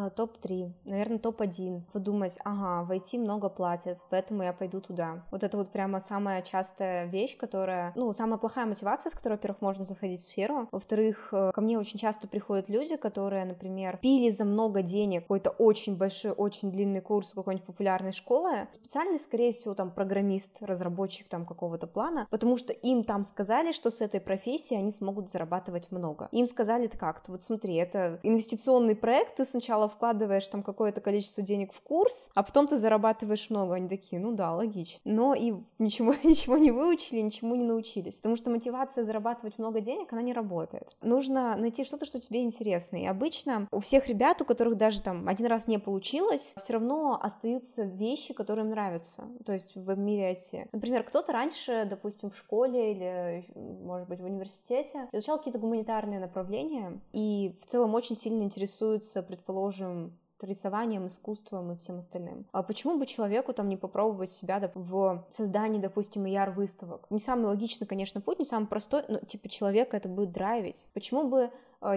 А, топ-3, наверное, топ-1. Подумать, ага, в IT много платят, поэтому я пойду туда. Вот это вот прямо самая частая вещь, которая, ну, самая плохая мотивация, с которой, во-первых, можно заходить в сферу. Во-вторых, э, ко мне очень часто приходят люди, которые, например, пили за много денег какой-то очень большой, очень длинный курс какой-нибудь популярной школы. Специальный, скорее всего, там, программист, разработчик там какого-то плана, потому что им там сказали, что с этой профессией они смогут зарабатывать много. Им сказали это как-то, вот смотри, это инвестиционный проект, ты сначала вкладываешь там какое-то количество денег в курс, а потом ты зарабатываешь много. Они такие, ну да, логично. Но и ничего, ничего не выучили, ничему не научились. Потому что мотивация зарабатывать много денег, она не работает. Нужно найти что-то, что тебе интересно. И обычно у всех ребят, у которых даже там один раз не получилось, все равно остаются вещи, которые им нравятся. То есть в мире IT. Например, кто-то раньше, допустим, в школе или, может быть, в университете изучал какие-то гуманитарные направления и в целом очень сильно интересуется, предположим, предположим, рисованием, искусством и всем остальным. А почему бы человеку там не попробовать себя в создании, допустим, ER-выставок? Не самый логичный, конечно, путь, не самый простой, но типа человека это будет драйвить. Почему бы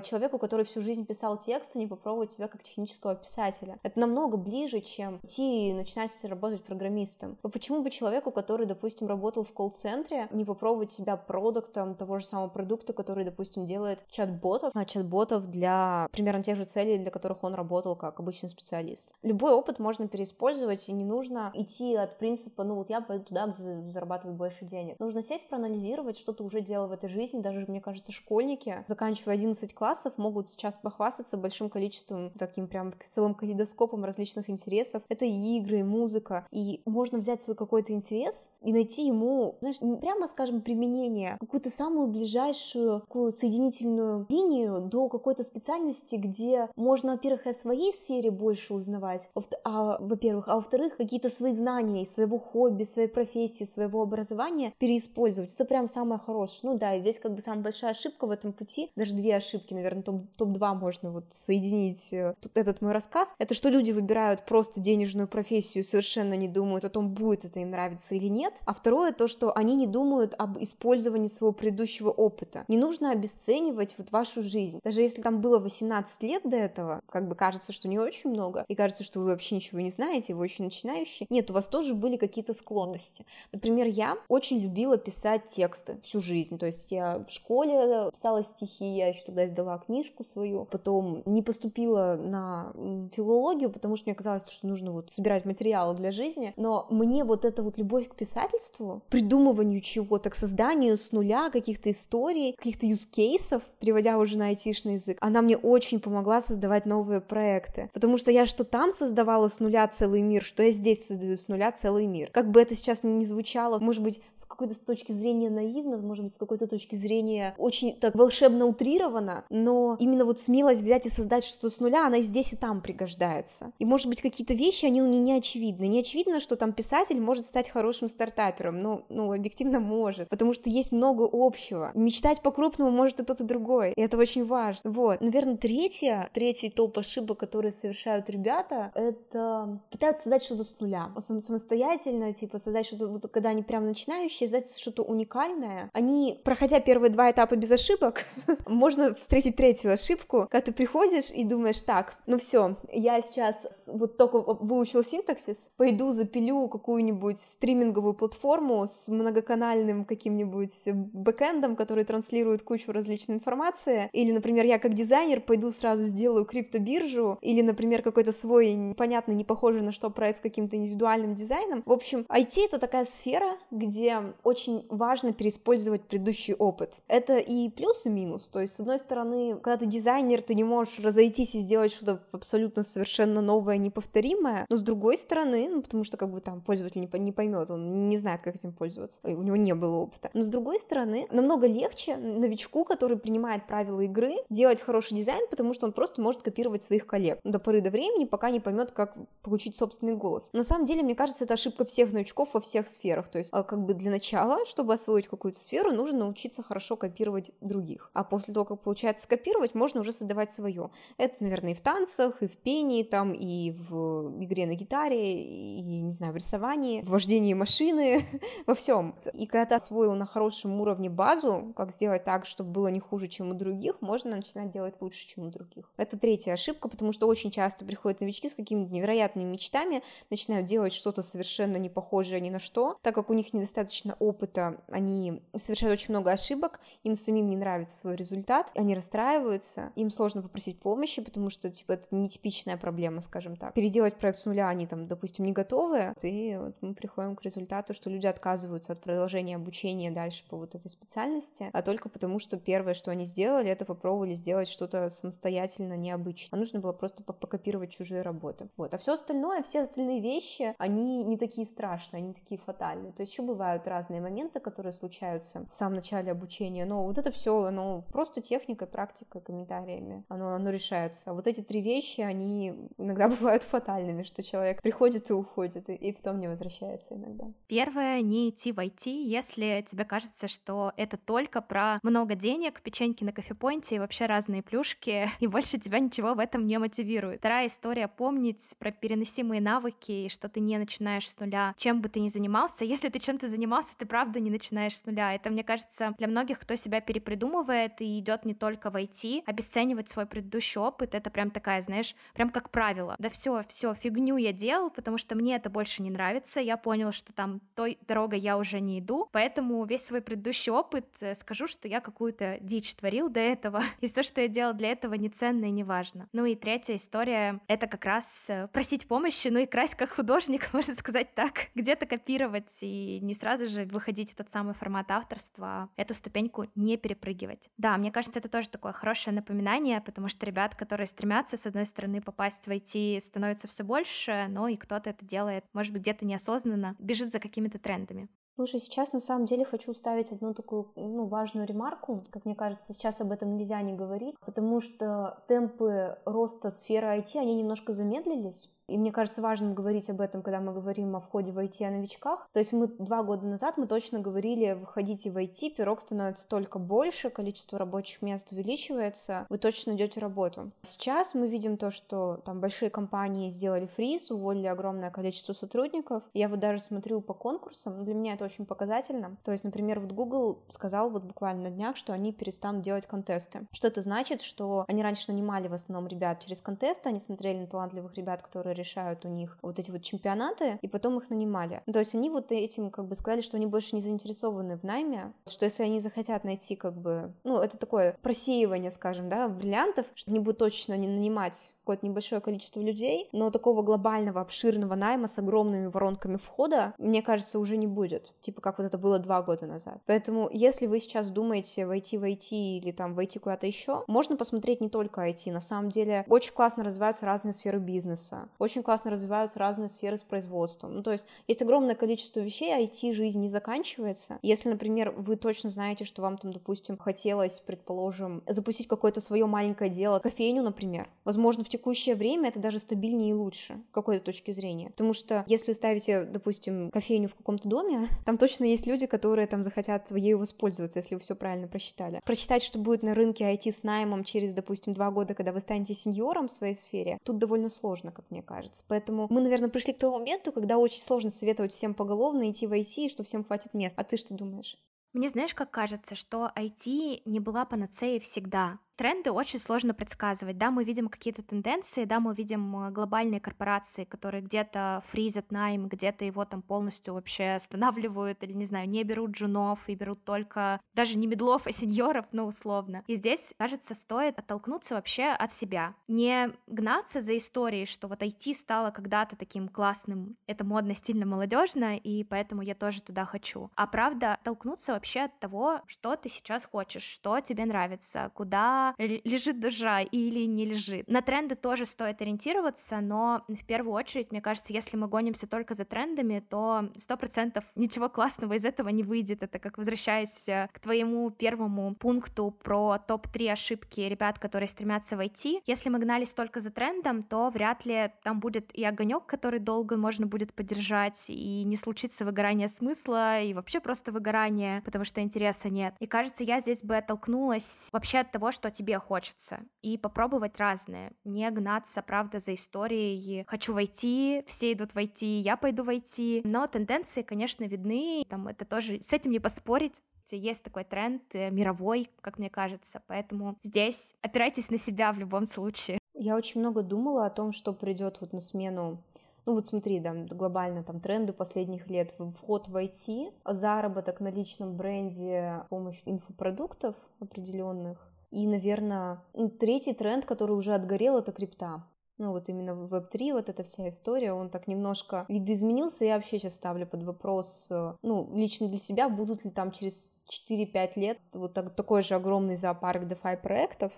человеку, который всю жизнь писал тексты, не попробовать себя как технического писателя. Это намного ближе, чем идти и начинать работать программистом. Но почему бы человеку, который, допустим, работал в колл-центре, не попробовать себя продуктом того же самого продукта, который, допустим, делает чат-ботов, а чат-ботов для примерно тех же целей, для которых он работал как обычный специалист. Любой опыт можно переиспользовать, и не нужно идти от принципа, ну вот я пойду туда, где зарабатываю больше денег. Нужно сесть, проанализировать, что ты уже делал в этой жизни. Даже, мне кажется, школьники, заканчивая 11 классов, могут сейчас похвастаться большим количеством, таким прям целым калейдоскопом различных интересов. Это и игры, и музыка. И можно взять свой какой-то интерес и найти ему, знаешь, прямо, скажем, применение, какую-то самую ближайшую такую соединительную линию до какой-то специальности, где можно, во-первых, о своей сфере больше узнавать, а, во-первых, а во-вторых, какие-то свои знания из своего хобби, своей профессии, своего образования переиспользовать. Это прям самое хорошее. Ну да, и здесь как бы самая большая ошибка в этом пути, даже две ошибки, наверное, топ- топ-2 можно вот соединить э, этот мой рассказ, это что люди выбирают просто денежную профессию, совершенно не думают о том, будет это им нравиться или нет, а второе то, что они не думают об использовании своего предыдущего опыта. Не нужно обесценивать вот вашу жизнь. Даже если там было 18 лет до этого, как бы кажется, что не очень много, и кажется, что вы вообще ничего не знаете, вы очень начинающий. Нет, у вас тоже были какие-то склонности. Например, я очень любила писать тексты всю жизнь. То есть я в школе писала стихи, я еще тогда издала книжку свою, потом не поступила на филологию, потому что мне казалось, что нужно вот собирать материалы для жизни. Но мне вот эта вот любовь к писательству, придумыванию чего-то, к созданию с нуля каких-то историй, каких-то юзкейсов, переводя уже на айтишный язык, она мне очень помогла создавать новые проекты. Потому что я что там создавала с нуля целый мир, что я здесь создаю с нуля целый мир. Как бы это сейчас не звучало, может быть, с какой-то точки зрения наивно, может быть, с какой-то точки зрения очень так волшебно утрировано, но именно вот смелость взять и создать что-то с нуля, она и здесь, и там пригождается. И, может быть, какие-то вещи, они не, не очевидны. Не очевидно, что там писатель может стать хорошим стартапером, но, ну, объективно может, потому что есть много общего. Мечтать по-крупному может и тот, и другой, и это очень важно. Вот. Наверное, третье, третий топ ошибок, которые совершают ребята, это пытаются создать что-то с нуля, самостоятельно, типа создать что-то, вот, когда они прям начинающие, создать что-то уникальное. Они, проходя первые два этапа без ошибок, можно встретить третью ошибку, когда ты приходишь и думаешь, так, ну все, я сейчас вот только выучил синтаксис, пойду запилю какую-нибудь стриминговую платформу с многоканальным каким-нибудь бэкэндом, который транслирует кучу различной информации, или, например, я как дизайнер пойду сразу сделаю криптобиржу, или, например, какой-то свой непонятный, не похожий на что проект с каким-то индивидуальным дизайном. В общем, IT — это такая сфера, где очень важно переиспользовать предыдущий опыт. Это и плюс, и минус. То есть, с одной стороны, когда ты дизайнер, ты не можешь разойтись и сделать что-то абсолютно совершенно новое, неповторимое, но с другой стороны, ну, потому что как бы там пользователь не, не поймет, он не знает, как этим пользоваться, и у него не было опыта. Но с другой стороны, намного легче новичку, который принимает правила игры, делать хороший дизайн, потому что он просто может копировать своих коллег до поры до времени, пока не поймет, как получить собственный голос. На самом деле, мне кажется, это ошибка всех новичков во всех сферах. То есть, а, как бы для начала, чтобы освоить какую-то сферу, нужно научиться хорошо копировать других. А после того, как получается скопировать, можно уже создавать свое. Это, наверное, и в танцах, и в пении, там, и в игре на гитаре, и, не знаю, в рисовании, в вождении машины, во всем. И когда ты освоил на хорошем уровне базу, как сделать так, чтобы было не хуже, чем у других, можно начинать делать лучше, чем у других. Это третья ошибка, потому что очень часто приходят новички с какими-то невероятными мечтами, начинают делать что-то совершенно не похожее ни на что, так как у них недостаточно опыта, они совершают очень много ошибок, им самим не нравится свой результат, они расстраиваются, им сложно попросить помощи, потому что, типа, это нетипичная проблема, скажем так. Переделать проект с нуля они там, допустим, не готовы, и вот мы приходим к результату, что люди отказываются от продолжения обучения дальше по вот этой специальности, а только потому, что первое, что они сделали, это попробовали сделать что-то самостоятельно необычно. А нужно было просто покопировать чужие работы. Вот. А все остальное, все остальные вещи, они не такие страшные, они такие фатальные. То есть еще бывают разные моменты, которые случаются в самом начале обучения, но вот это все, оно просто техникой, практикой, комментариями, оно, оно решается. А вот эти три вещи, они иногда бывают фатальными, что человек приходит и уходит, и, и потом не возвращается иногда. Первое, не идти в IT, если тебе кажется, что это только про много денег, печеньки на кофепоинте и вообще разные плюшки, и больше тебя ничего в этом не мотивирует. Вторая история — помнить про переносимые навыки, и что ты не начинаешь с нуля, чем бы ты ни занимался. Если ты чем-то занимался, ты правда не начинаешь с нуля. Это, мне кажется, для многих, кто себя перепридумывает и идет не только только в IT, обесценивать свой предыдущий опыт, это прям такая, знаешь, прям как правило. Да все, все, фигню я делал, потому что мне это больше не нравится, я понял, что там той дорогой я уже не иду, поэтому весь свой предыдущий опыт э, скажу, что я какую-то дичь творил до этого, и все, что я делал для этого, не ценно и не важно. Ну и третья история — это как раз э, просить помощи, ну и красть как художник, можно сказать так, где-то копировать и не сразу же выходить в тот самый формат авторства, а эту ступеньку не перепрыгивать. Да, мне кажется, это тоже такое хорошее напоминание, потому что ребят, которые стремятся, с одной стороны, попасть в IT, становится все больше, но и кто-то это делает, может быть, где-то неосознанно, бежит за какими-то трендами. Слушай, сейчас на самом деле хочу ставить одну такую ну, важную ремарку. Как мне кажется, сейчас об этом нельзя не говорить, потому что темпы роста сферы IT, они немножко замедлились. И мне кажется важным говорить об этом, когда мы говорим о входе в IT о новичках. То есть мы два года назад мы точно говорили, выходите в IT, пирог становится только больше, количество рабочих мест увеличивается, вы точно найдете работу. Сейчас мы видим то, что там большие компании сделали фриз, уволили огромное количество сотрудников. Я вот даже смотрю по конкурсам, для меня это очень показательно. То есть, например, вот Google сказал вот буквально на днях, что они перестанут делать контесты. Что это значит? Что они раньше нанимали в основном ребят через контесты, они смотрели на талантливых ребят, которые решают у них вот эти вот чемпионаты, и потом их нанимали. То есть они вот этим как бы сказали, что они больше не заинтересованы в найме, что если они захотят найти как бы, ну, это такое просеивание, скажем, да, бриллиантов, что они будут точно не нанимать какое-то небольшое количество людей, но такого глобального, обширного найма с огромными воронками входа, мне кажется, уже не будет. Типа как вот это было два года назад. Поэтому, если вы сейчас думаете войти в IT или там войти куда-то еще, можно посмотреть не только IT. На самом деле, очень классно развиваются разные сферы бизнеса, очень классно развиваются разные сферы с производством. Ну, то есть, есть огромное количество вещей, IT жизнь не заканчивается. Если, например, вы точно знаете, что вам там, допустим, хотелось, предположим, запустить какое-то свое маленькое дело, кофейню, например, возможно, в текущее время это даже стабильнее и лучше, какой-то точки зрения. Потому что если ставите, допустим, кофейню в каком-то доме, там точно есть люди, которые там захотят ею воспользоваться, если вы все правильно просчитали. Прочитать, что будет на рынке IT с наймом через, допустим, два года, когда вы станете сеньором в своей сфере, тут довольно сложно, как мне кажется. Поэтому мы, наверное, пришли к тому моменту, когда очень сложно советовать всем поголовно идти в IT, что всем хватит мест. А ты что думаешь? Мне знаешь, как кажется, что IT не была панацеей всегда тренды очень сложно предсказывать. Да, мы видим какие-то тенденции, да, мы видим э, глобальные корпорации, которые где-то фризят найм, где-то его там полностью вообще останавливают, или, не знаю, не берут джунов и берут только даже не медлов, а сеньоров, ну, условно. И здесь, кажется, стоит оттолкнуться вообще от себя. Не гнаться за историей, что вот IT стало когда-то таким классным, это модно, стильно, молодежно, и поэтому я тоже туда хочу. А правда, толкнуться вообще от того, что ты сейчас хочешь, что тебе нравится, куда лежит душа или не лежит. На тренды тоже стоит ориентироваться, но в первую очередь, мне кажется, если мы гонимся только за трендами, то сто процентов ничего классного из этого не выйдет. Это как возвращаясь э, к твоему первому пункту про топ-3 ошибки ребят, которые стремятся войти. Если мы гнались только за трендом, то вряд ли там будет и огонек, который долго можно будет поддержать, и не случится выгорание смысла, и вообще просто выгорание, потому что интереса нет. И кажется, я здесь бы оттолкнулась вообще от того, что тебе хочется, и попробовать разное, не гнаться, правда, за историей. «хочу войти», все идут войти, я пойду войти, но тенденции, конечно, видны, там это тоже, с этим не поспорить, есть такой тренд э, мировой, как мне кажется, поэтому здесь опирайтесь на себя в любом случае. Я очень много думала о том, что придет вот на смену ну вот смотри, да, глобально там тренды последних лет, вход в IT, заработок на личном бренде с помощью инфопродуктов определенных, и, наверное, третий тренд, который уже отгорел, это крипта. Ну, вот именно в Web3 вот эта вся история, он так немножко видоизменился. Я вообще сейчас ставлю под вопрос, э, ну, лично для себя, будут ли там через 4-5 лет вот так, такой же огромный зоопарк DeFi проектов,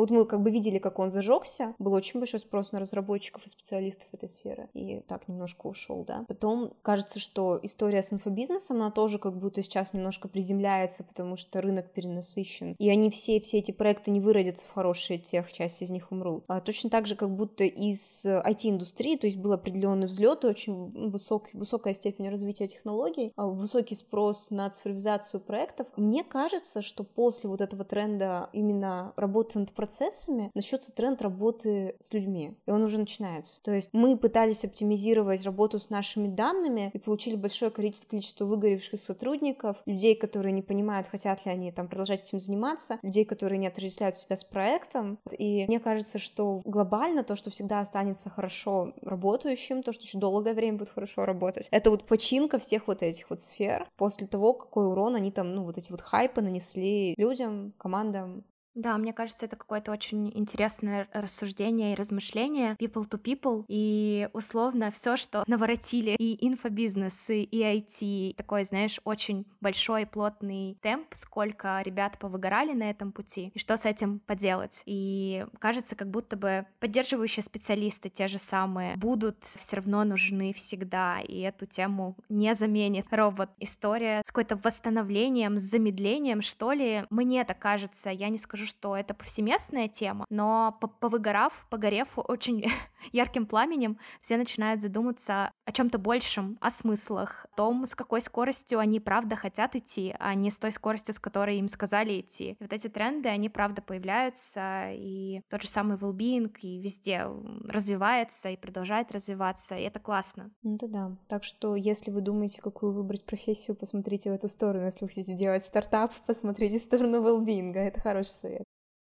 вот мы как бы видели, как он зажегся. Был очень большой спрос на разработчиков и специалистов этой сферы. И так немножко ушел, да. Потом кажется, что история с инфобизнесом, она тоже как будто сейчас немножко приземляется, потому что рынок перенасыщен. И они все, все эти проекты не выродятся в хорошие тех, часть из них умрут. А точно так же, как будто из IT-индустрии, то есть был определенный взлет, очень высок, высокая степень развития технологий, а высокий спрос на цифровизацию проектов. Мне кажется, что после вот этого тренда именно работы над процессами, начнется тренд работы с людьми, и он уже начинается. То есть мы пытались оптимизировать работу с нашими данными и получили большое количество выгоревших сотрудников, людей, которые не понимают, хотят ли они там продолжать этим заниматься, людей, которые не отождествляют себя с проектом. И мне кажется, что глобально то, что всегда останется хорошо работающим, то, что еще долгое время будет хорошо работать, это вот починка всех вот этих вот сфер после того, какой урон они там, ну, вот эти вот хайпы нанесли людям, командам, да, мне кажется, это какое-то очень интересное рассуждение и размышление people to people, и условно все, что наворотили и инфобизнес, и IT, такой, знаешь, очень большой плотный темп, сколько ребят повыгорали на этом пути, и что с этим поделать. И кажется, как будто бы поддерживающие специалисты, те же самые, будут все равно нужны всегда, и эту тему не заменит робот. История с какой-то восстановлением, с замедлением, что ли, мне так кажется, я не скажу скажу, что это повсеместная тема, но повыгорав, погорев очень ярким пламенем, все начинают задуматься о чем-то большем, о смыслах, о том, с какой скоростью они правда хотят идти, а не с той скоростью, с которой им сказали идти. И вот эти тренды, они правда появляются, и тот же самый well-being и везде развивается и продолжает развиваться, и это классно. Ну да, да. Так что, если вы думаете, какую выбрать профессию, посмотрите в эту сторону. Если вы хотите делать стартап, посмотрите в сторону well-being. Это хороший совет.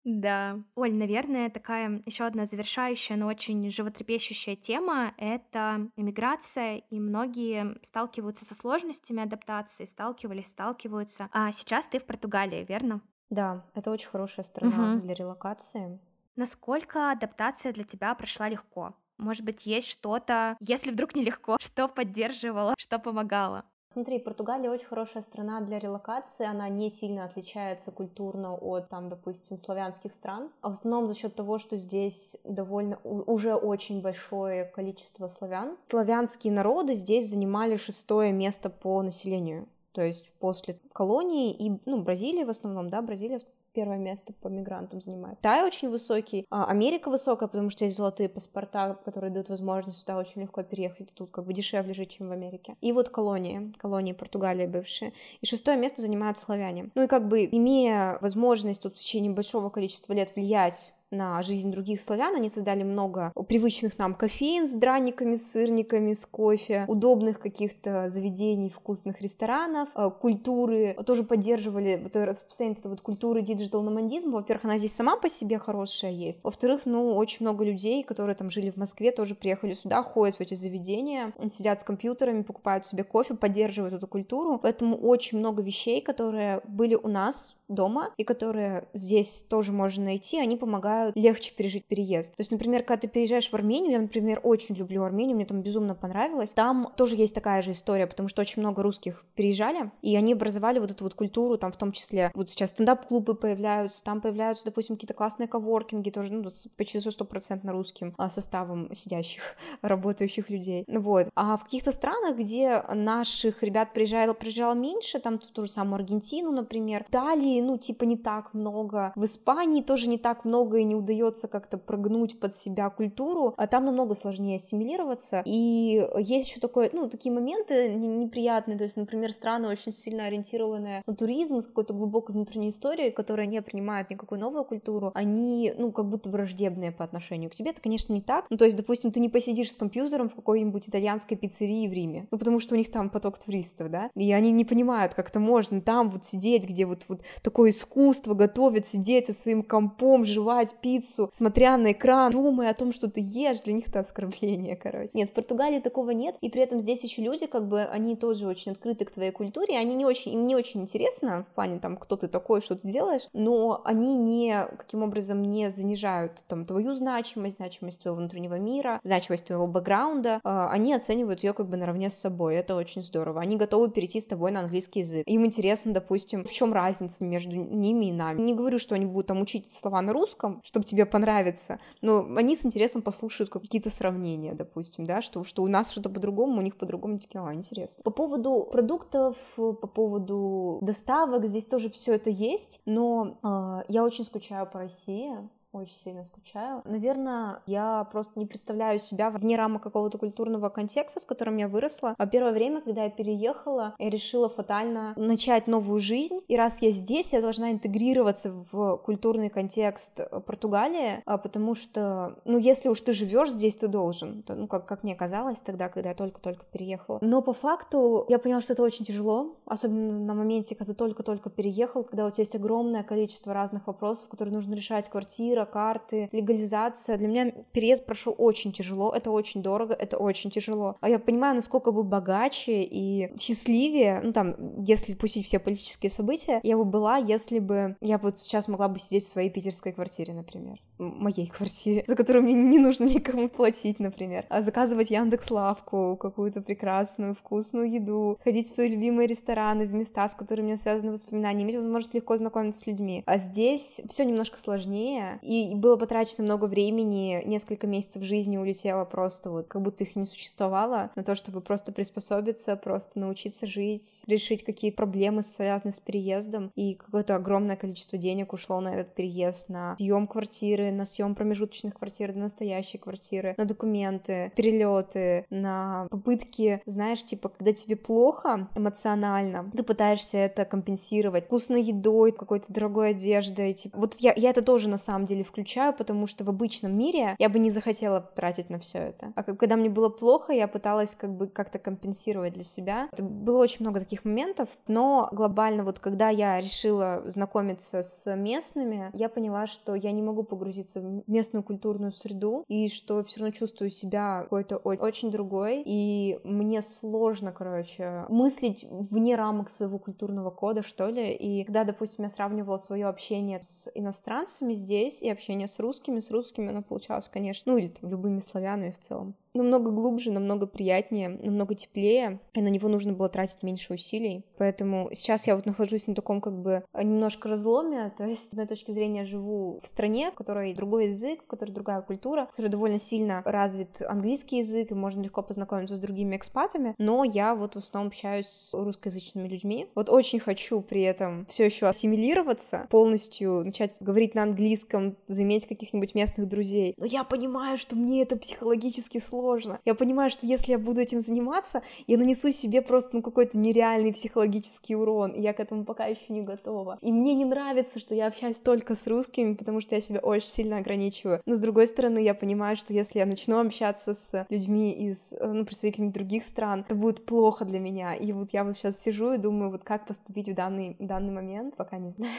Да. Оль, наверное, такая еще одна завершающая, но очень животрепещущая тема — это иммиграция, и многие сталкиваются со сложностями адаптации, сталкивались, сталкиваются. А сейчас ты в Португалии, верно? Да, это очень хорошая страна угу. для релокации. Насколько адаптация для тебя прошла легко? Может быть, есть что-то, если вдруг нелегко, что поддерживало, что помогало? Смотри, Португалия очень хорошая страна для релокации, она не сильно отличается культурно от, там, допустим, славянских стран. А в основном за счет того, что здесь довольно уже очень большое количество славян. Славянские народы здесь занимали шестое место по населению. То есть после колонии и, ну, Бразилия в основном, да, Бразилия первое место по мигрантам занимает. Китай очень высокий, а Америка высокая, потому что есть золотые паспорта, которые дают возможность сюда очень легко переехать, тут как бы дешевле жить, чем в Америке. И вот колонии, колонии Португалии бывшие. И шестое место занимают славяне. Ну и как бы имея возможность тут в течение большого количества лет влиять на жизнь других славян. Они создали много привычных нам кофеен с драниками, с сырниками, с кофе, удобных каких-то заведений, вкусных ресторанов, э, культуры. Тоже поддерживали вот распространение вот культуры digital -номадизма. Во-первых, она здесь сама по себе хорошая есть. Во-вторых, ну, очень много людей, которые там жили в Москве, тоже приехали сюда, ходят в эти заведения, сидят с компьютерами, покупают себе кофе, поддерживают эту культуру. Поэтому очень много вещей, которые были у нас дома и которые здесь тоже можно найти, они помогают легче пережить переезд. То есть, например, когда ты переезжаешь в Армению, я, например, очень люблю Армению, мне там безумно понравилось, там тоже есть такая же история, потому что очень много русских переезжали, и они образовали вот эту вот культуру, там в том числе, вот сейчас стендап-клубы появляются, там появляются, допустим, какие-то классные коворкинги, тоже, ну, почти стопроцентно русским а, составом сидящих, работающих людей, вот. А в каких-то странах, где наших ребят приезжало, приезжало меньше, там в ту же самую Аргентину, например, Италии, ну, типа, не так много. В Испании тоже не так много и не удается как-то прогнуть под себя культуру, а там намного сложнее ассимилироваться. И есть еще такое, ну, такие моменты неприятные, то есть, например, страны очень сильно ориентированные на туризм с какой-то глубокой внутренней историей, которые не принимают никакую новую культуру, они, ну, как будто враждебные по отношению к тебе. Это, конечно, не так. Ну, то есть, допустим, ты не посидишь с компьютером в какой-нибудь итальянской пиццерии в Риме, ну, потому что у них там поток туристов, да, и они не понимают, как это можно там вот сидеть, где вот, вот такое искусство, готовить, сидеть со своим компом, жевать пиццу, смотря на экран, думая о том, что ты ешь, для них это оскорбление, короче. Нет, в Португалии такого нет, и при этом здесь еще люди, как бы, они тоже очень открыты к твоей культуре, они не очень, им не очень интересно в плане там, кто ты такой, что ты делаешь, но они не, каким образом, не занижают там твою значимость, значимость твоего внутреннего мира, значимость твоего бэкграунда, а, они оценивают ее как бы наравне с собой, это очень здорово. Они готовы перейти с тобой на английский язык. Им интересно, допустим, в чем разница между ними и нами. Не говорю, что они будут там учить слова на русском, чтобы тебе понравится, но они с интересом послушают какие-то сравнения, допустим, да, что, что у нас что-то по-другому, у них по-другому, такие, а, интересно. По поводу продуктов, по поводу доставок, здесь тоже все это есть, но э, я очень скучаю по России, очень сильно скучаю. Наверное, я просто не представляю себя вне рамок какого-то культурного контекста, с которым я выросла. А первое время, когда я переехала, я решила фатально начать новую жизнь. И раз я здесь, я должна интегрироваться в культурный контекст Португалии, а потому что, ну, если уж ты живешь здесь, ты должен. Ну, как, как мне казалось тогда, когда я только-только переехала. Но по факту я поняла, что это очень тяжело, особенно на моменте, когда ты только-только переехал, когда у тебя есть огромное количество разных вопросов, которые нужно решать, квартира, карты, легализация. Для меня переезд прошел очень тяжело, это очень дорого, это очень тяжело. А я понимаю, насколько бы богаче и счастливее, ну там, если пустить все политические события, я бы была, если бы я вот сейчас могла бы сидеть в своей питерской квартире, например, моей квартире, за которую мне не нужно никому платить, например, а заказывать Яндекс Лавку, какую-то прекрасную вкусную еду, ходить в свои любимые рестораны, в места, с которыми у меня связаны воспоминания, иметь возможность легко знакомиться с людьми. А здесь все немножко сложнее, и было потрачено много времени, несколько месяцев жизни улетело просто вот, как будто их не существовало, на то, чтобы просто приспособиться, просто научиться жить, решить какие-то проблемы, связанные с переездом, и какое-то огромное количество денег ушло на этот переезд, на съем квартиры, на съем промежуточных квартир, на настоящие квартиры, на документы, перелеты, на попытки, знаешь, типа, когда тебе плохо эмоционально, ты пытаешься это компенсировать вкусной едой, какой-то дорогой одеждой, типа, вот я, я это тоже на самом деле включаю, потому что в обычном мире я бы не захотела тратить на все это. А когда мне было плохо, я пыталась как бы как-то компенсировать для себя. Это было очень много таких моментов, но глобально вот когда я решила знакомиться с местными, я поняла, что я не могу погрузиться в местную культурную среду и что все равно чувствую себя какой-то очень другой, и мне сложно, короче, мыслить вне рамок своего культурного кода, что ли, и когда, допустим, я сравнивала свое общение с иностранцами здесь и общение с русскими, с русскими оно получалось, конечно, ну или там любыми славянами в целом, намного глубже, намного приятнее, намного теплее, и на него нужно было тратить меньше усилий. Поэтому сейчас я вот нахожусь на таком как бы немножко разломе, то есть с одной точки зрения живу в стране, в которой другой язык, в которой другая культура, в которой довольно сильно развит английский язык, и можно легко познакомиться с другими экспатами, но я вот в основном общаюсь с русскоязычными людьми. Вот очень хочу при этом все еще ассимилироваться, полностью начать говорить на английском, заиметь каких-нибудь местных друзей. Но я понимаю, что мне это психологически сложно сложно. Я понимаю, что если я буду этим заниматься, я нанесу себе просто ну, какой-то нереальный психологический урон, и я к этому пока еще не готова. И мне не нравится, что я общаюсь только с русскими, потому что я себя очень сильно ограничиваю. Но с другой стороны, я понимаю, что если я начну общаться с людьми из, э, ну, представителями других стран, это будет плохо для меня. И вот я вот сейчас сижу и думаю, вот как поступить в данный, в данный момент, пока не знаю.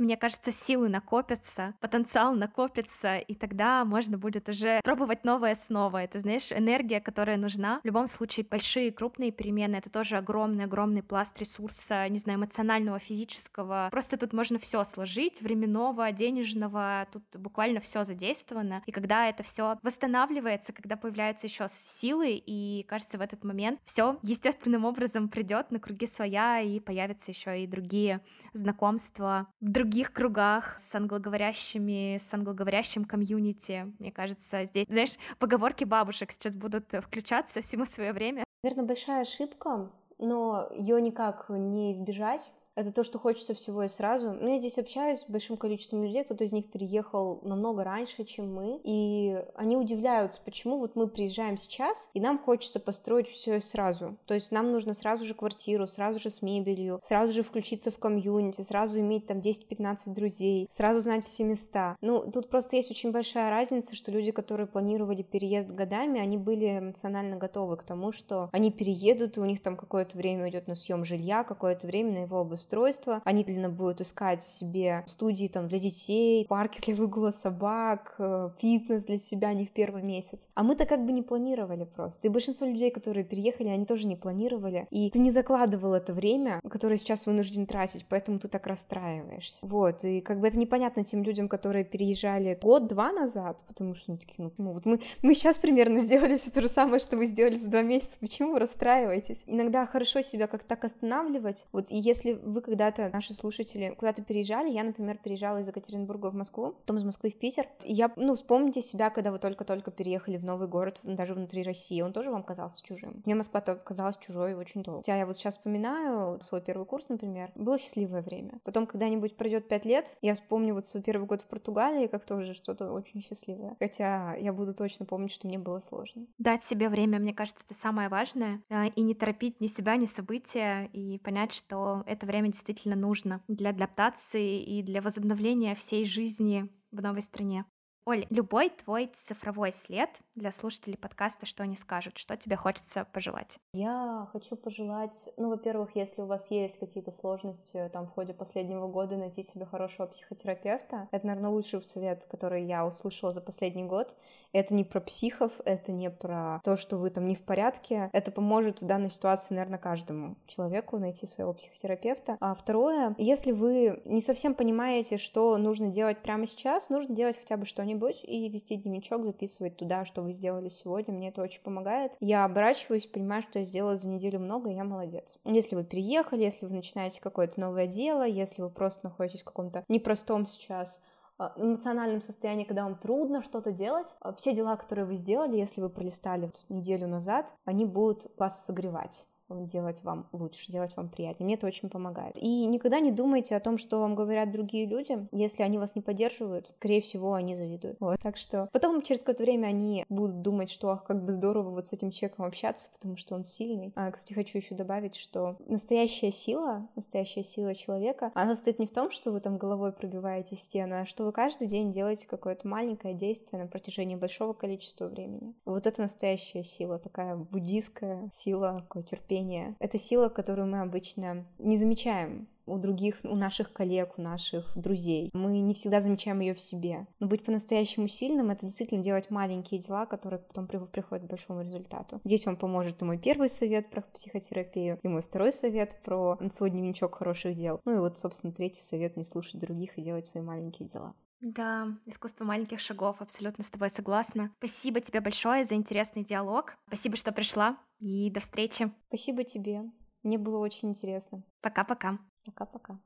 Мне кажется, силы накопятся, потенциал накопится, и тогда можно будет уже пробовать новое снова. Это, знаешь, энергия, которая нужна. В любом случае, большие крупные перемены — это тоже огромный-огромный пласт ресурса, не знаю, эмоционального, физического. Просто тут можно все сложить, временного, денежного, тут буквально все задействовано. И когда это все восстанавливается, когда появляются еще силы, и кажется, в этот момент все естественным образом придет на круги своя, и появятся еще и другие знакомства в других кругах с англоговорящими, с англоговорящим комьюнити. Мне кажется, здесь, знаешь, поговорки бабушек сейчас будут включаться всему свое время. Наверное, большая ошибка, но ее никак не избежать это то, что хочется всего и сразу. Ну, я здесь общаюсь с большим количеством людей, кто-то из них переехал намного раньше, чем мы, и они удивляются, почему вот мы приезжаем сейчас, и нам хочется построить все и сразу. То есть нам нужно сразу же квартиру, сразу же с мебелью, сразу же включиться в комьюнити, сразу иметь там 10-15 друзей, сразу знать все места. Ну, тут просто есть очень большая разница, что люди, которые планировали переезд годами, они были эмоционально готовы к тому, что они переедут, и у них там какое-то время идет на съем жилья, какое-то время на его обустройство устройства. Они длинно будут искать себе студии там для детей, парки для выгула собак, э, фитнес для себя не в первый месяц. А мы-то как бы не планировали просто. И большинство людей, которые переехали, они тоже не планировали. И ты не закладывал это время, которое сейчас вынужден тратить, поэтому ты так расстраиваешься. Вот, и как бы это непонятно тем людям, которые переезжали год-два назад, потому что, ну, такие, ну вот мы, мы сейчас примерно сделали все то же самое, что вы сделали за два месяца, почему вы расстраиваетесь? Иногда хорошо себя как так останавливать, вот, и если вы когда-то, наши слушатели, куда-то переезжали, я, например, переезжала из Екатеринбурга в Москву, потом из Москвы в Питер, я, ну, вспомните себя, когда вы только-только переехали в новый город, даже внутри России, он тоже вам казался чужим. Мне Москва-то казалась чужой очень долго. Хотя я вот сейчас вспоминаю свой первый курс, например, было счастливое время. Потом когда-нибудь пройдет пять лет, я вспомню вот свой первый год в Португалии, как тоже что-то очень счастливое. Хотя я буду точно помнить, что мне было сложно. Дать себе время, мне кажется, это самое важное, э, и не торопить ни себя, ни события, и понять, что это время действительно нужно для адаптации и для возобновления всей жизни в новой стране. Оль, любой твой цифровой след для слушателей подкаста, что они скажут, что тебе хочется пожелать? Я хочу пожелать, ну, во-первых, если у вас есть какие-то сложности там в ходе последнего года, найти себе хорошего психотерапевта. Это, наверное, лучший совет, который я услышала за последний год. Это не про психов, это не про то, что вы там не в порядке. Это поможет в данной ситуации, наверное, каждому человеку найти своего психотерапевта. А второе, если вы не совсем понимаете, что нужно делать прямо сейчас, нужно делать хотя бы что-нибудь что-нибудь и вести дневничок, записывать туда, что вы сделали сегодня. Мне это очень помогает. Я оборачиваюсь, понимаю, что я сделала за неделю много, и я молодец. Если вы переехали, если вы начинаете какое-то новое дело, если вы просто находитесь в каком-то непростом сейчас а, эмоциональном состоянии, когда вам трудно что-то делать, а, все дела, которые вы сделали, если вы пролистали неделю назад, они будут вас согревать делать вам лучше, делать вам приятнее. Мне это очень помогает. И никогда не думайте о том, что вам говорят другие люди. Если они вас не поддерживают, скорее всего, они завидуют. Вот. Так что потом через какое-то время они будут думать, что ах, как бы здорово вот с этим человеком общаться, потому что он сильный. А, кстати, хочу еще добавить, что настоящая сила, настоящая сила человека, она состоит не в том, что вы там головой пробиваете стены, а что вы каждый день делаете какое-то маленькое действие на протяжении большого количества времени. Вот это настоящая сила, такая буддийская сила, такое терпение мышления. Это сила, которую мы обычно не замечаем у других, у наших коллег, у наших друзей. Мы не всегда замечаем ее в себе. Но быть по-настоящему сильным — это действительно делать маленькие дела, которые потом приходят к большому результату. Здесь вам поможет и мой первый совет про психотерапию, и мой второй совет про свой дневничок хороших дел. Ну и вот, собственно, третий совет — не слушать других и делать свои маленькие дела. Да, искусство маленьких шагов, абсолютно с тобой согласна. Спасибо тебе большое за интересный диалог. Спасибо, что пришла, и до встречи. Спасибо тебе. Мне было очень интересно. Пока-пока. Пока-пока.